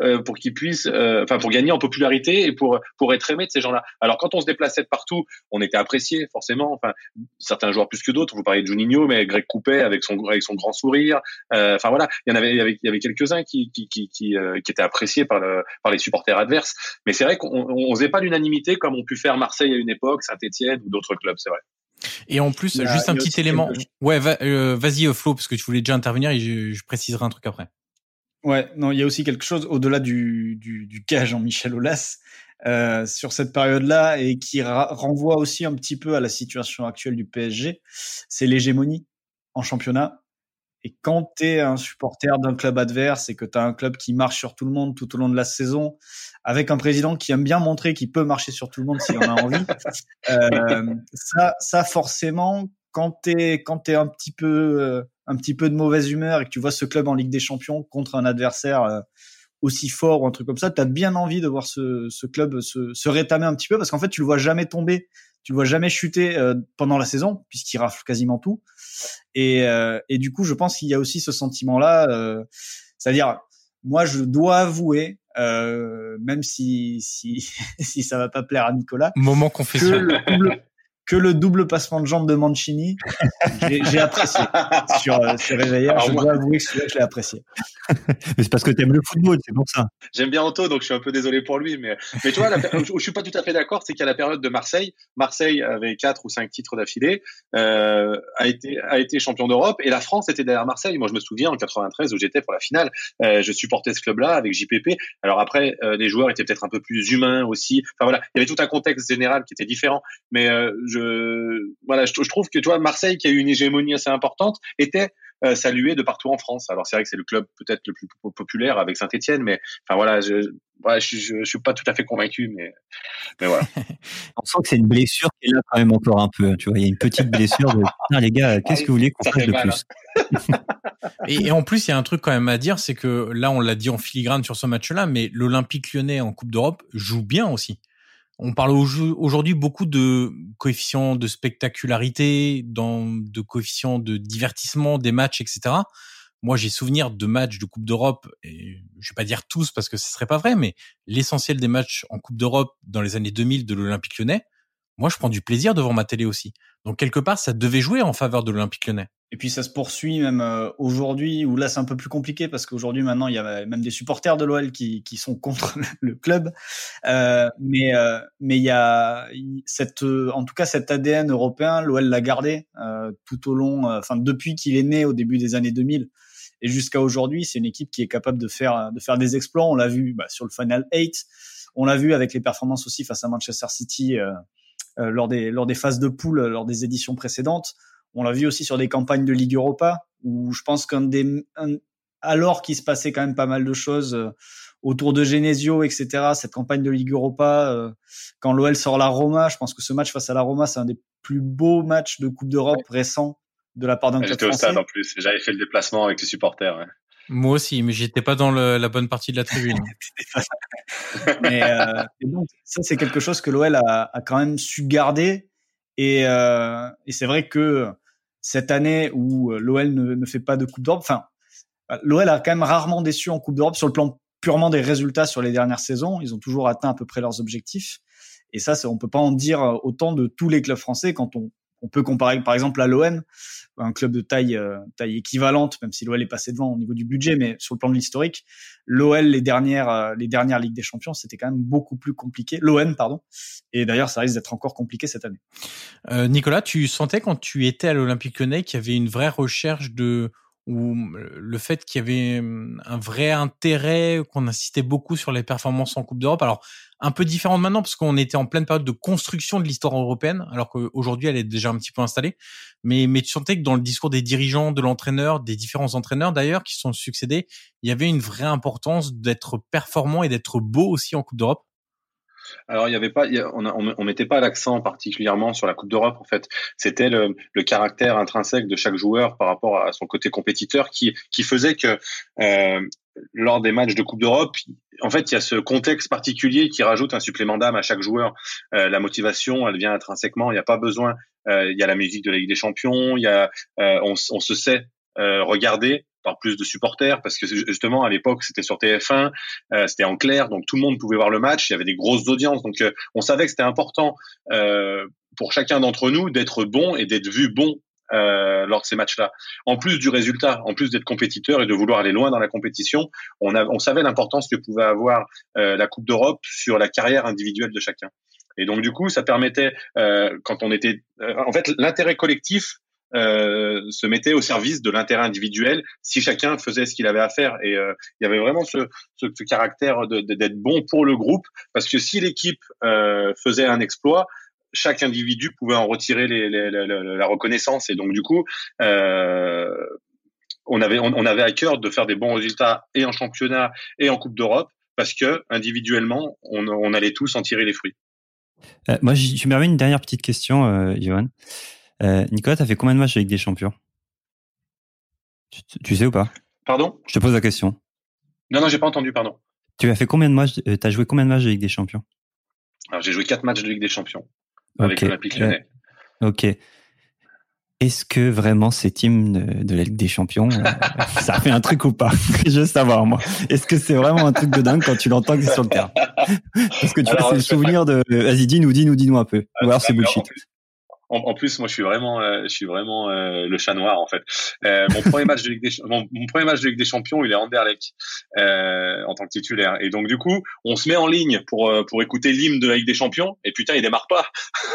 euh, pour qu'ils puissent, euh, enfin pour gagner en popularité et pour pour être aimé de ces gens-là. Alors quand on se déplaçait de partout, on était apprécié forcément. Enfin certains joueurs plus que d'autres. Vous parlez de Juninho, mais Greg Coupet avec son avec son grand sourire. Euh, enfin voilà, il y en avait il y avait, il y avait quelques-uns qui qui qui qui, qui, étaient appréciés par le par les supporters adverses. Mais c'est vrai qu'on on faisait pas l'unanimité comme ont pu faire Marseille à une époque, Saint-Étienne ou d'autres clubs. C'est vrai. Et en plus, juste un petit élément. Ouais, va, vas-y Flo, parce que tu voulais déjà intervenir et je, je préciserai un truc après. Ouais, non, il y a aussi quelque chose au-delà du, du, du cas Jean-Michel Aulas. euh, sur cette période-là et qui renvoie aussi un petit peu à la situation actuelle du PSG, c'est l'hégémonie en championnat. Et quand tu es un supporter d'un club adverse et que tu as un club qui marche sur tout le monde tout au long de la saison, avec un président qui aime bien montrer qu'il peut marcher sur tout le monde s'il en a envie, (laughs) euh, ça, ça forcément, quand tu es, quand es un petit peu euh, un petit peu de mauvaise humeur et que tu vois ce club en Ligue des Champions contre un adversaire euh, aussi fort ou un truc comme ça, tu as bien envie de voir ce, ce club se, se rétamer un petit peu parce qu'en fait, tu le vois jamais tomber, tu le vois jamais chuter euh, pendant la saison puisqu'il rafle quasiment tout. Et, euh, et du coup, je pense qu'il y a aussi ce sentiment-là, euh, c'est-à-dire, moi, je dois avouer, même si si (laughs) si ça va pas plaire à Nicolas, moment confession, que le double passement de jambes de Mancini, j'ai apprécié sur, euh, sur Réveillère. Je dois avouer que celui-là, je l'ai apprécié. (laughs) c'est parce que tu aimes le football, c'est pour ça. J'aime bien Anto, donc je suis un peu désolé pour lui. Mais, mais tu vois, la, où je suis pas tout à fait d'accord, c'est a la période de Marseille. Marseille avait quatre ou cinq titres d'affilée, euh, a, été, a été champion d'Europe, et la France était derrière Marseille. Moi, je me souviens en 93 où j'étais pour la finale, euh, je supportais ce club-là avec JPP. Alors après, euh, les joueurs étaient peut-être un peu plus humains aussi. Enfin voilà, il y avait tout un contexte général qui était différent. Mais euh, je, voilà, je, trouve que toi, Marseille, qui a eu une hégémonie assez importante, était euh, salué de partout en France. Alors c'est vrai que c'est le club peut-être le plus populaire avec Saint-Etienne, mais enfin voilà, je, je, je, suis pas tout à fait convaincu, mais, mais voilà. (laughs) On sent que c'est une blessure qui est là quand même encore un peu. Tu vois, il y a une petite blessure de les gars, (laughs) qu'est-ce que vous voulez qu'on fasse de plus hein. et, et, en plus, il y a un truc quand même à dire, c'est que là, on l'a dit en filigrane sur ce match-là, mais l'Olympique lyonnais en Coupe d'Europe joue bien aussi. On parle aujourd'hui beaucoup de coefficients de spectacularité, de coefficients de divertissement des matchs, etc. Moi, j'ai souvenir de matchs de Coupe d'Europe, et je vais pas dire tous parce que ce serait pas vrai, mais l'essentiel des matchs en Coupe d'Europe dans les années 2000 de l'Olympique lyonnais, moi, je prends du plaisir devant ma télé aussi. Donc, quelque part, ça devait jouer en faveur de l'Olympique lyonnais. Et puis ça se poursuit même euh, aujourd'hui, où là c'est un peu plus compliqué parce qu'aujourd'hui maintenant il y a même des supporters de l'OL qui, sont contre (laughs) le club. Euh, mais euh, mais il y a cette, en tout cas cet ADN européen, l'OL l'a gardé euh, tout au long, enfin depuis qu'il est né au début des années 2000 et jusqu'à aujourd'hui, c'est une équipe qui est capable de faire de faire des exploits. On l'a vu bah, sur le Final 8, on l'a vu avec les performances aussi face à Manchester City lors des lors des phases de poule, lors des éditions précédentes. On l'a vu aussi sur des campagnes de Ligue Europa, où je pense qu'un des, alors qu'il se passait quand même pas mal de choses euh, autour de Genesio, etc. Cette campagne de Ligue Europa, euh, quand l'OL sort la Roma, je pense que ce match face à la Roma, c'est un des plus beaux matchs de Coupe d'Europe récents de la part d'un club J'étais au stade en plus, j'avais fait le déplacement avec les supporters. Ouais. Moi aussi, mais j'étais pas dans le, la bonne partie de la tribune. (laughs) (laughs) mais euh, donc, ça, c'est quelque chose que l'OL a, a, quand même su garder. Et, euh, et c'est vrai que cette année où euh, l'OL ne, ne, fait pas de Coupe d'Europe, enfin, l'OL a quand même rarement déçu en Coupe d'Europe sur le plan purement des résultats sur les dernières saisons. Ils ont toujours atteint à peu près leurs objectifs. Et ça, on peut pas en dire autant de tous les clubs français quand on, on peut comparer par exemple à l'OM, un club de taille euh, taille équivalente, même si l'OL est passé devant au niveau du budget, mais sur le plan de l'historique, l'OL les dernières euh, les dernières Ligues des Champions, c'était quand même beaucoup plus compliqué. L'OM pardon. Et d'ailleurs, ça risque d'être encore compliqué cette année. Euh, Nicolas, tu sentais quand tu étais à l'Olympique Lyonnais qu'il y avait une vraie recherche de ou le fait qu'il y avait hum, un vrai intérêt, qu'on insistait beaucoup sur les performances en Coupe d'Europe. Alors, un peu différente maintenant parce qu'on était en pleine période de construction de l'histoire européenne, alors qu'aujourd'hui elle est déjà un petit peu installée. Mais, mais tu sentais que dans le discours des dirigeants, de l'entraîneur, des différents entraîneurs d'ailleurs qui sont succédés, il y avait une vraie importance d'être performant et d'être beau aussi en Coupe d'Europe. Alors il y avait pas, on, on, mettait pas l'accent particulièrement sur la Coupe d'Europe en fait. C'était le, le, caractère intrinsèque de chaque joueur par rapport à son côté compétiteur qui qui faisait que euh, lors des matchs de Coupe d'Europe, en fait, il y a ce contexte particulier qui rajoute un supplément d'âme à chaque joueur. Euh, la motivation, elle vient intrinsèquement. Il n'y a pas besoin. Euh, il y a la musique de la Ligue des Champions. Il y a, euh, on, on, se sait euh, regarder par plus de supporters parce que justement à l'époque c'était sur TF1, euh, c'était en clair, donc tout le monde pouvait voir le match. Il y avait des grosses audiences, donc on savait que c'était important pour chacun d'entre nous d'être bon et d'être vu bon euh, lors de ces matchs-là. En plus du résultat, en plus d'être compétiteur et de vouloir aller loin dans la compétition, on, a, on savait l'importance que pouvait avoir euh, la Coupe d'Europe sur la carrière individuelle de chacun. Et donc du coup, ça permettait, euh, quand on était, en fait, l'intérêt collectif euh, se mettait au service de l'intérêt individuel si chacun faisait ce qu'il avait à faire. Et euh, il y avait vraiment ce, caractère d'être bon pour le groupe, parce que si l'équipe euh, faisait un exploit, chaque individu pouvait en retirer la reconnaissance. Et donc du coup, on avait on, avait à cœur de faire des bons résultats et en championnat et en Coupe d'Europe parce que individuellement, on, allait tous en tirer les fruits. Moi, je me permets une dernière petite question, Johan. Euh, Nicolas, tu as fait combien de matchs avec des champions? Tu, tu, sais ou pas? Pardon? Je te pose la question. Non, non, j'ai pas entendu, pardon. Tu as fait combien de matchs euh, Tu as joué combien de matchs avec des champions? Alors, j'ai joué quatre matchs de Ligue des Champions avec okay. l'Olympique Lyonnais. ok. Est-ce que vraiment ces hymnes de, de la Ligue des Champions, euh, (laughs) ça fait un truc ou pas? Je veux savoir, moi. Est-ce que c'est vraiment un truc de dingue quand tu l'entends que c'est sur le terrain? Parce que tu alors, vois, c'est le souvenir de... Vas-y, dis-nous, dis-nous, dis-nous un peu. Ou alors c'est bullshit. En, en, plus, moi, je suis vraiment, euh, je suis vraiment euh, le chat noir en fait. Euh, mon premier match de Ligue des mon, mon, premier match de Ligue des Champions, il est Anderlecht euh, en tant que titulaire. Et donc du coup, on se met en ligne pour euh, pour écouter l'hymne de la Ligue des Champions. Et putain, il démarre pas.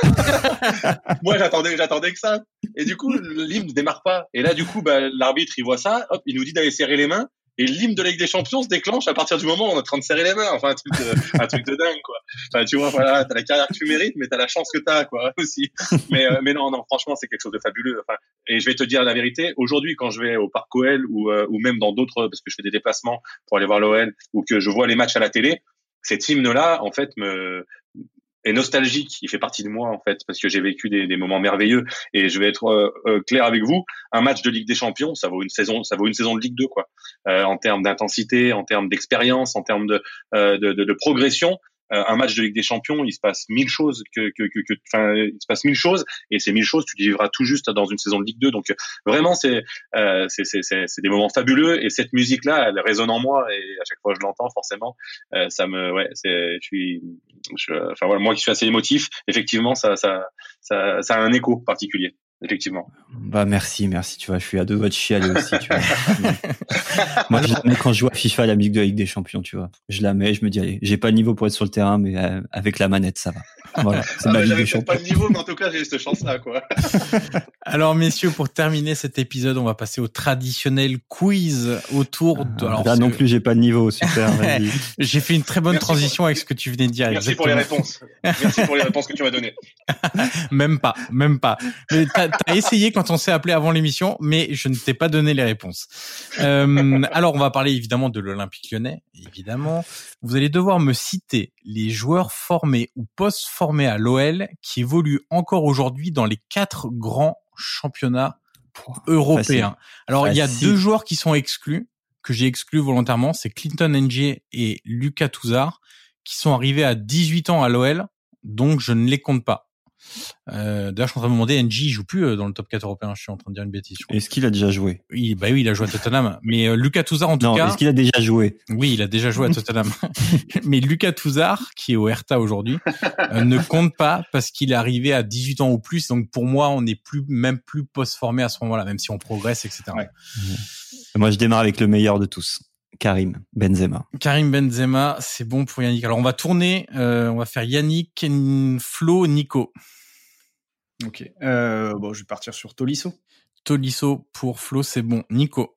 (laughs) moi, j'attendais, j'attendais que ça. Et du coup, l'hymne démarre pas. Et là, du coup, bah, l'arbitre, il voit ça. Hop, il nous dit d'aller serrer les mains et l'hymne de Ligue des Champions se déclenche à partir du moment où on est en train de serrer les mains. Enfin, un truc de, un truc de dingue, quoi. Enfin, tu vois, voilà, t'as la carrière que tu mérites, mais t'as la chance que t'as, quoi, (laughs) aussi. Mais, euh, mais non, non, franchement, c'est quelque chose de fabuleux. Enfin, et je vais te dire la vérité. Aujourd'hui, quand je vais au Parc OL ou, euh, ou même dans d'autres, parce que je fais des déplacements pour aller voir l'OL ou que je vois les matchs à la télé, cet hymne-là, en fait, me, est nostalgique. Il fait partie de moi en fait parce que j'ai vécu des, moments merveilleux. Et je vais être euh, euh, clair avec vous, un match de Ligue des Champions, ça vaut une saison, ça vaut une saison de Ligue 2 quoi. Euh, en termes d'intensité, en termes d'expérience, en termes de, progression. Un match de Ligue des Champions, il se passe mille choses que, que, que, enfin, il se passe mille choses et ces mille choses, tu vivras tout juste dans une saison de Ligue 2. Donc vraiment, c'est euh, c'est des moments fabuleux et cette musique-là, elle résonne en moi et à chaque fois que je l'entends, forcément, euh, ça me, ouais, c'est, je suis, enfin voilà, moi qui suis assez émotif, effectivement, ça, ça, ça, ça a un écho particulier. Effectivement. Bah merci, merci. Tu vois, je suis à deux doigts de chialer aussi. Tu vois. (laughs) Moi, je la mets quand je joue à FIFA, la musique de la Ligue des Champions, tu vois. Je la mets, je me dis allez, j'ai pas le niveau pour être sur le terrain, mais euh, avec la manette, ça va. Voilà, (laughs) c'est ah ma Ligue des Champions. pas le niveau, mais en tout cas, j'ai cette chance-là, quoi. (laughs) alors, messieurs, pour terminer cet épisode, on va passer au traditionnel quiz autour de. Alors, Là non plus, j'ai pas de niveau, super. j'ai fait une très bonne merci transition pour... avec ce que tu venais de dire. Merci exactement. pour les réponses. Merci pour les réponses que tu m'as données. même pas, même pas. Mais t'as essayé quand on s'est appelé avant l'émission, mais je ne t'ai pas donné les réponses. Euh, alors, on va parler évidemment de l'Olympique lyonnais, évidemment. Vous allez devoir me citer les joueurs formés ou post-formés à l'OL qui évoluent encore aujourd'hui dans les quatre grands championnats européens. Facile. Alors, Facile. il y a deux joueurs qui sont exclus, que j'ai exclus volontairement, c'est Clinton NG et Lucas Touzard, qui sont arrivés à 18 ans à l'OL, donc je ne les compte pas. Euh, D'ailleurs, je suis en train de me demander, NG, il joue plus dans le top 4 européen. Je suis en train de dire une bêtise. Est-ce qu'il a déjà joué? Oui, bah oui, il a joué à Tottenham. Mais euh, Lucas Touzard, en tout non, cas. Est-ce qu'il a déjà joué? Oui, il a déjà joué à Tottenham. (laughs) mais Lucas Touzard, qui est au Hertha aujourd'hui, euh, ne compte pas parce qu'il est arrivé à 18 ans ou plus. Donc pour moi, on n'est plus même plus post-formé à ce moment-là, même si on progresse, etc. Ouais. Moi, je démarre avec le meilleur de tous. Karim Benzema. Karim Benzema, c'est bon pour Yannick. Alors on va tourner, euh, on va faire Yannick, Flo, Nico. Ok. Euh, bon, je vais partir sur Tolisso. Tolisso pour Flo, c'est bon. Nico.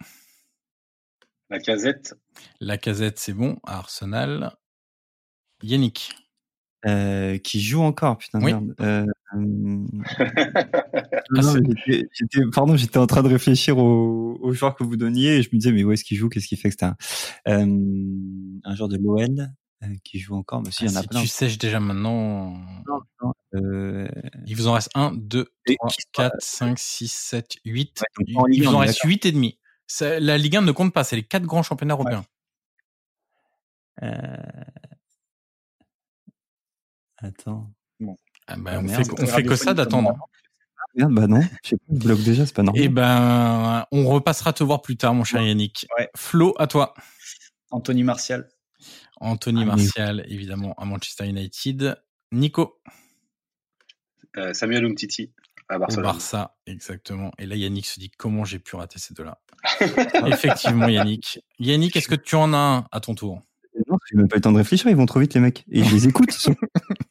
La casette. La casette, c'est bon. Arsenal. Yannick. Euh, qui joue encore, putain oui. merde. Euh, non, (laughs) j'étais, pardon, j'étais en train de réfléchir aux, aux, joueurs que vous donniez et je me disais mais où est-ce qu'il joue, qu'est-ce qu'il fait, etc. Euh, un joueur de l'OL qui joue encore, mais si, ah, il y en a si plein. Tu sèches déjà maintenant. Non, non, euh... Il vous en reste 1, 2, 3, 4, 5, 6, 7, 8. Ouais, il vous en reste 8 et demi. Ça, la Ligue 1 ne compte pas, c'est les quatre grands championnats européens. Ouais. Euh... Attends. Bon. Ah bah, on, merde, fait, on fait que ça d'attendre. Merde, bah non, je sais pas, je bloque déjà, c'est pas normal. Eh ben, on repassera te voir plus tard, mon cher Yannick. Ouais. Flo, à toi. Anthony Martial. Anthony ah, Martial, oui. évidemment, à Manchester United. Nico. Euh, Samuel Umtiti. À Barcelone. Au Barça, exactement. Et là, Yannick se dit comment j'ai pu rater ces deux-là? (laughs) Effectivement, Yannick. Yannick, est-ce que tu en as un à ton tour? Non, j'ai même pas le temps de réfléchir, ils vont trop vite les mecs. Et je les écoute. (laughs)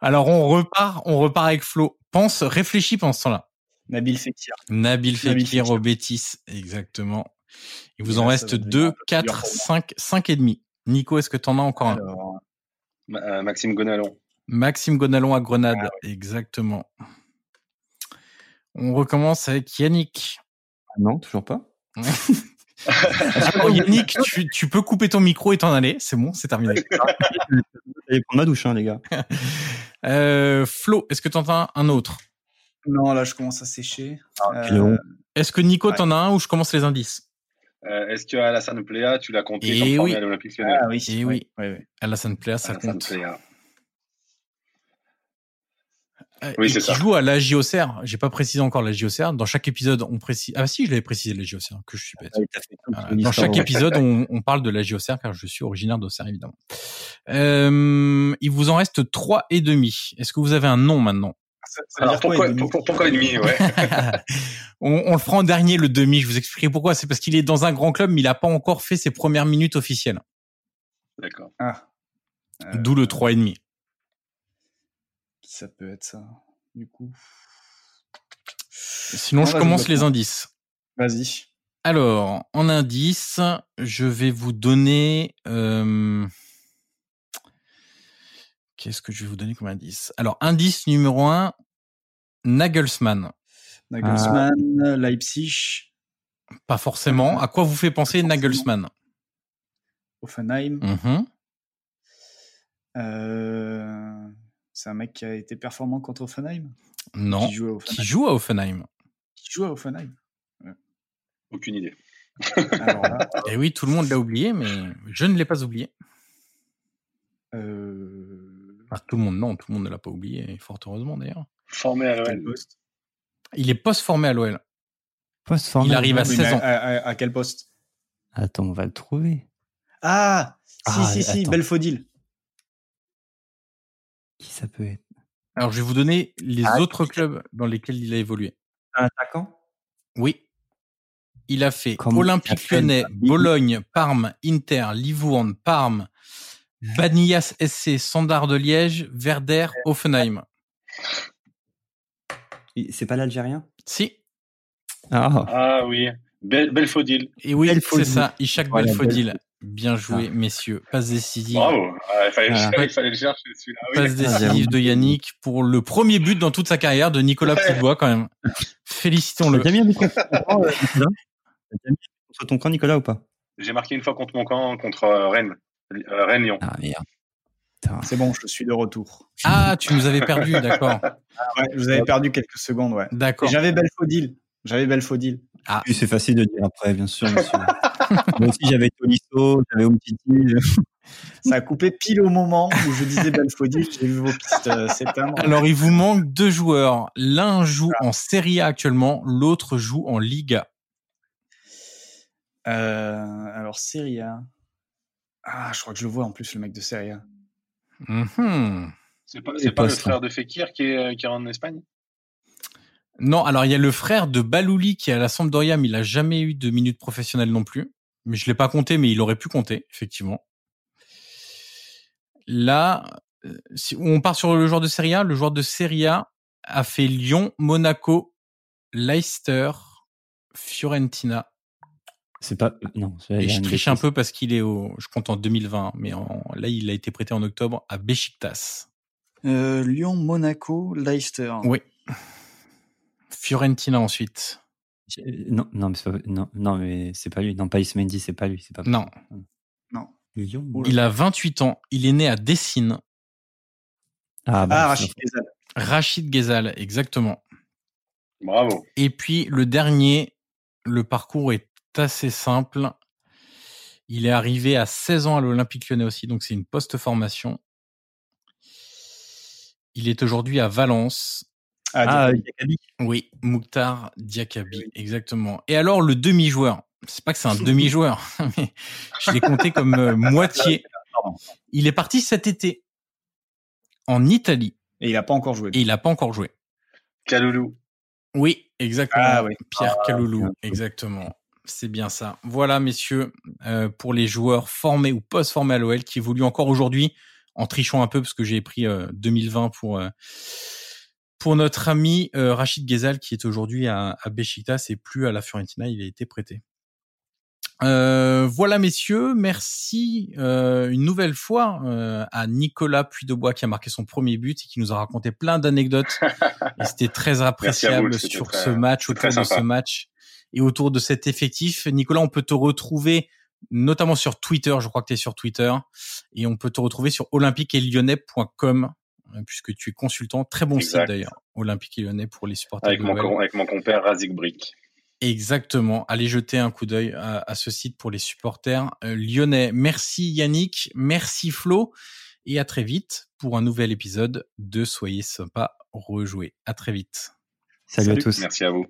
Alors on repart, on repart avec Flo. Pense, réfléchis pendant ce temps-là. Nabil Fekir. Nabil Nabil Fekir au Bétis, exactement. Il vous Et en là, reste ça va devenir 2, un peu plus 4, dur pour moi. 5, 5 et demi. Nico, est-ce que tu en as encore un? Alors, euh, Maxime Gonalon. Maxime Gonalon à Grenade, Ah exactement. On recommence avec Yannick. Non, toujours pas. (laughs) Yannick, tu, tu peux couper ton micro et t'en aller. C'est bon, c'est terminé. (laughs) Allez prendre ma douche, hein, les gars. (laughs) Euh, Flo, est-ce que tu en as un autre? Non, là, je commence à sécher. quelle Euh. Est-ce que Nico Ouais. t'en a un ou je commence les indices? Euh, Est-ce que Alassane Plea, tu l'as compté Eh comme formé oui. à l'Olympique Lyonnais? ah oui. Eh oui. oui, oui. Alassane Plea, ça Alassane compte. Plea. Oui, qui ça. joue à la JOCR. J'ai pas précisé encore la JOCR. Dans chaque épisode, on précise. Ah si, je l'avais précisé la JOCR, que je suis bête. Une Dans chaque épisode, on, on parle de la JOCR car je suis originaire d'Auxerre, évidemment. Euh, il vous en reste trois et demi. Est-ce que vous avez un nom maintenant? Ça, ça Alors pourquoi, et demi pour- pour- pourquoi et demi ouais. (laughs) (laughs) on, on le fera en dernier, le demi. Je vous expliquerai pourquoi. C'est parce qu'il est dans un grand club, mais il a pas encore fait ses premières minutes officielles. D'accord. Ah. Euh, D'où le trois et demi. Ça peut être ça Du coup. Sinon, Non, je commence les indices. Vas-y. Alors, en indice, je vais vous donner. euh, Qu'est-ce que je vais vous donner comme indice? Alors, indice numéro un, Nagelsmann. Nagelsmann, Leipzig, Pas forcément. À quoi vous fait penser. Nagelsmann? Offenheim. Mhm. Euh, C'est un mec qui a été performant contre Offenheim Non. Qui joue à Qui Offenheim. joue à Offenheim. Qui joue à Offenheim. Aucune idée. Alors là, Et (laughs) Eh oui, tout le monde l'a oublié, mais je ne l'ai pas oublié. euh, Enfin, tout le monde, non, tout le monde ne l'a pas oublié, et fort heureusement d'ailleurs. Formé à l'OL. poste Il est post-formé à l'OL. Post-formé. Il arrive à Oui, 16 mais ans. à, à- à quel poste Attends, on va le trouver. Ah Si, Ah, si, si, attends. Belfodil. Qui ça peut être? Alors, je vais vous donner les Ah, autres clubs dans lesquels il a évolué. Un attaquant? Oui. Il a fait Comment Olympique Lyonnais, Bologne, Parme, Inter, Livourne, Parme, Banillas SC, Sandar de Liège, Verder, Offenheim. C'est pas l'Algérien? Si. Ah, Ah oui. Bel Belfodil. Et oui, c'est ça. Ishak Voilà, Belfodil. Bien joué, messieurs. Passe décisive. Bravo. Ah, il, fallait, Voilà. (laughs) il fallait le chercher celui-là. Oui. Passe décisive de Yannick pour le premier but dans toute sa carrière de Nicolas Petitbois, quand même. Félicitons-le. T'as mis un but contre ton camp, euh, Nicolas T'as déjà mis un but contre ton camp, Nicolas, ou pas? J'ai marqué une fois contre mon camp, contre euh, Rennes. Euh, Rennes-Lyon. Ah, merde. C'est bon, je suis de retour. Ah, tu nous avais perdu, (laughs) d'accord. Ouais, je vous avais perdu quelques secondes, ouais. D'accord. j'avais Belfodil. J'avais Belfodil. Oui, c'est facile de dire après, bien sûr, monsieur. (laughs) Moi aussi, j'avais Tolisso, j'avais Umtiti. Ça a coupé pile au moment où je disais Belfodil. J'ai vu vos pistes euh, s'éteindre. Alors, il vous manque deux joueurs. L'un joue en Serie A actuellement, l'autre joue en Liga. Euh, alors, Serie A. Ah, je crois que je le vois en plus, le mec de Serie A. Mhm. C'est pas, le frère de Fekir qui est, qui est en Espagne? Non, alors il y a le frère de Balouli qui est à la Sampdoria, mais il a jamais eu de minutes professionnelles non plus. Mais je l'ai pas compté, mais il aurait pu compter, effectivement. Là, euh, si on part sur le joueur de Serie A, le joueur de Serie A a fait Lyon, Monaco, Leicester, Fiorentina. C'est pas. Non, c'est- il Et je triche un peu parce qu'il est au, je compte en 2020, mais en- là il a été prêté en octobre à Besiktas. Euh, Lyon, Monaco, Leicester. Oui. Fiorentina ensuite. J'ai- Non, non, mais c'est pas, non, non, mais c'est pas lui. Non, pas Ismendi, c'est pas lui. C'est pas Non, Non. Lyon. il a 28 ans. Il est né à Dessine. Ah, bah, Ah, Rachid Ghezal. Rachid Ghezal, exactement. Bravo. Et puis le dernier, le parcours est assez simple. Il est arrivé à 16 ans à l'Olympique lyonnais aussi, donc c'est une post-formation. Il est aujourd'hui à Valence. Ah, Ah. Diakabi. Oui, Mouktar Diakabi, exactement. Et alors le demi-joueur, c'est pas que c'est un demi-joueur, (laughs) mais je l'ai compté comme euh, (laughs) moitié. Il est parti cet été en Italie Et il a pas encore joué. et il n'a pas encore joué. Kaloulou. Oui, exactement. Ah oui. Pierre Caloulou, bien. exactement. C'est bien ça. Voilà, messieurs, euh, pour les joueurs formés ou post-formés à l'OL qui évoluent encore aujourd'hui, en trichant un peu parce que j'ai pris euh, 2020 pour euh, pour notre ami euh, Rachid Ghezal qui est aujourd'hui à, à Besiktas et plus à la Fiorentina, il a été prêté. Euh, voilà messieurs, merci euh, une nouvelle fois euh, à Nicolas Puydebois qui a marqué son premier but et qui nous a raconté plein d'anecdotes. (laughs) et c'était très appréciable vous, sur très- ce match, autour de ce match et autour de cet effectif. Nicolas, on peut te retrouver notamment sur Twitter, je crois que tu es sur Twitter, et on peut te retrouver sur olympiqueetlyonnais.com euh, puisque tu es consultant, très bon Exact. site d'ailleurs, Olympique et Lyonnais pour les supporters Avec de mon, l'OL. com- avec mon compère Razik Brick. Exactement. Allez jeter un coup d'œil à, à ce site pour les supporters euh, lyonnais. Merci Yannick, merci Flo, et à très vite pour un nouvel épisode de Soyez sympa rejouer. À très vite. Salut, à tous. Merci à vous.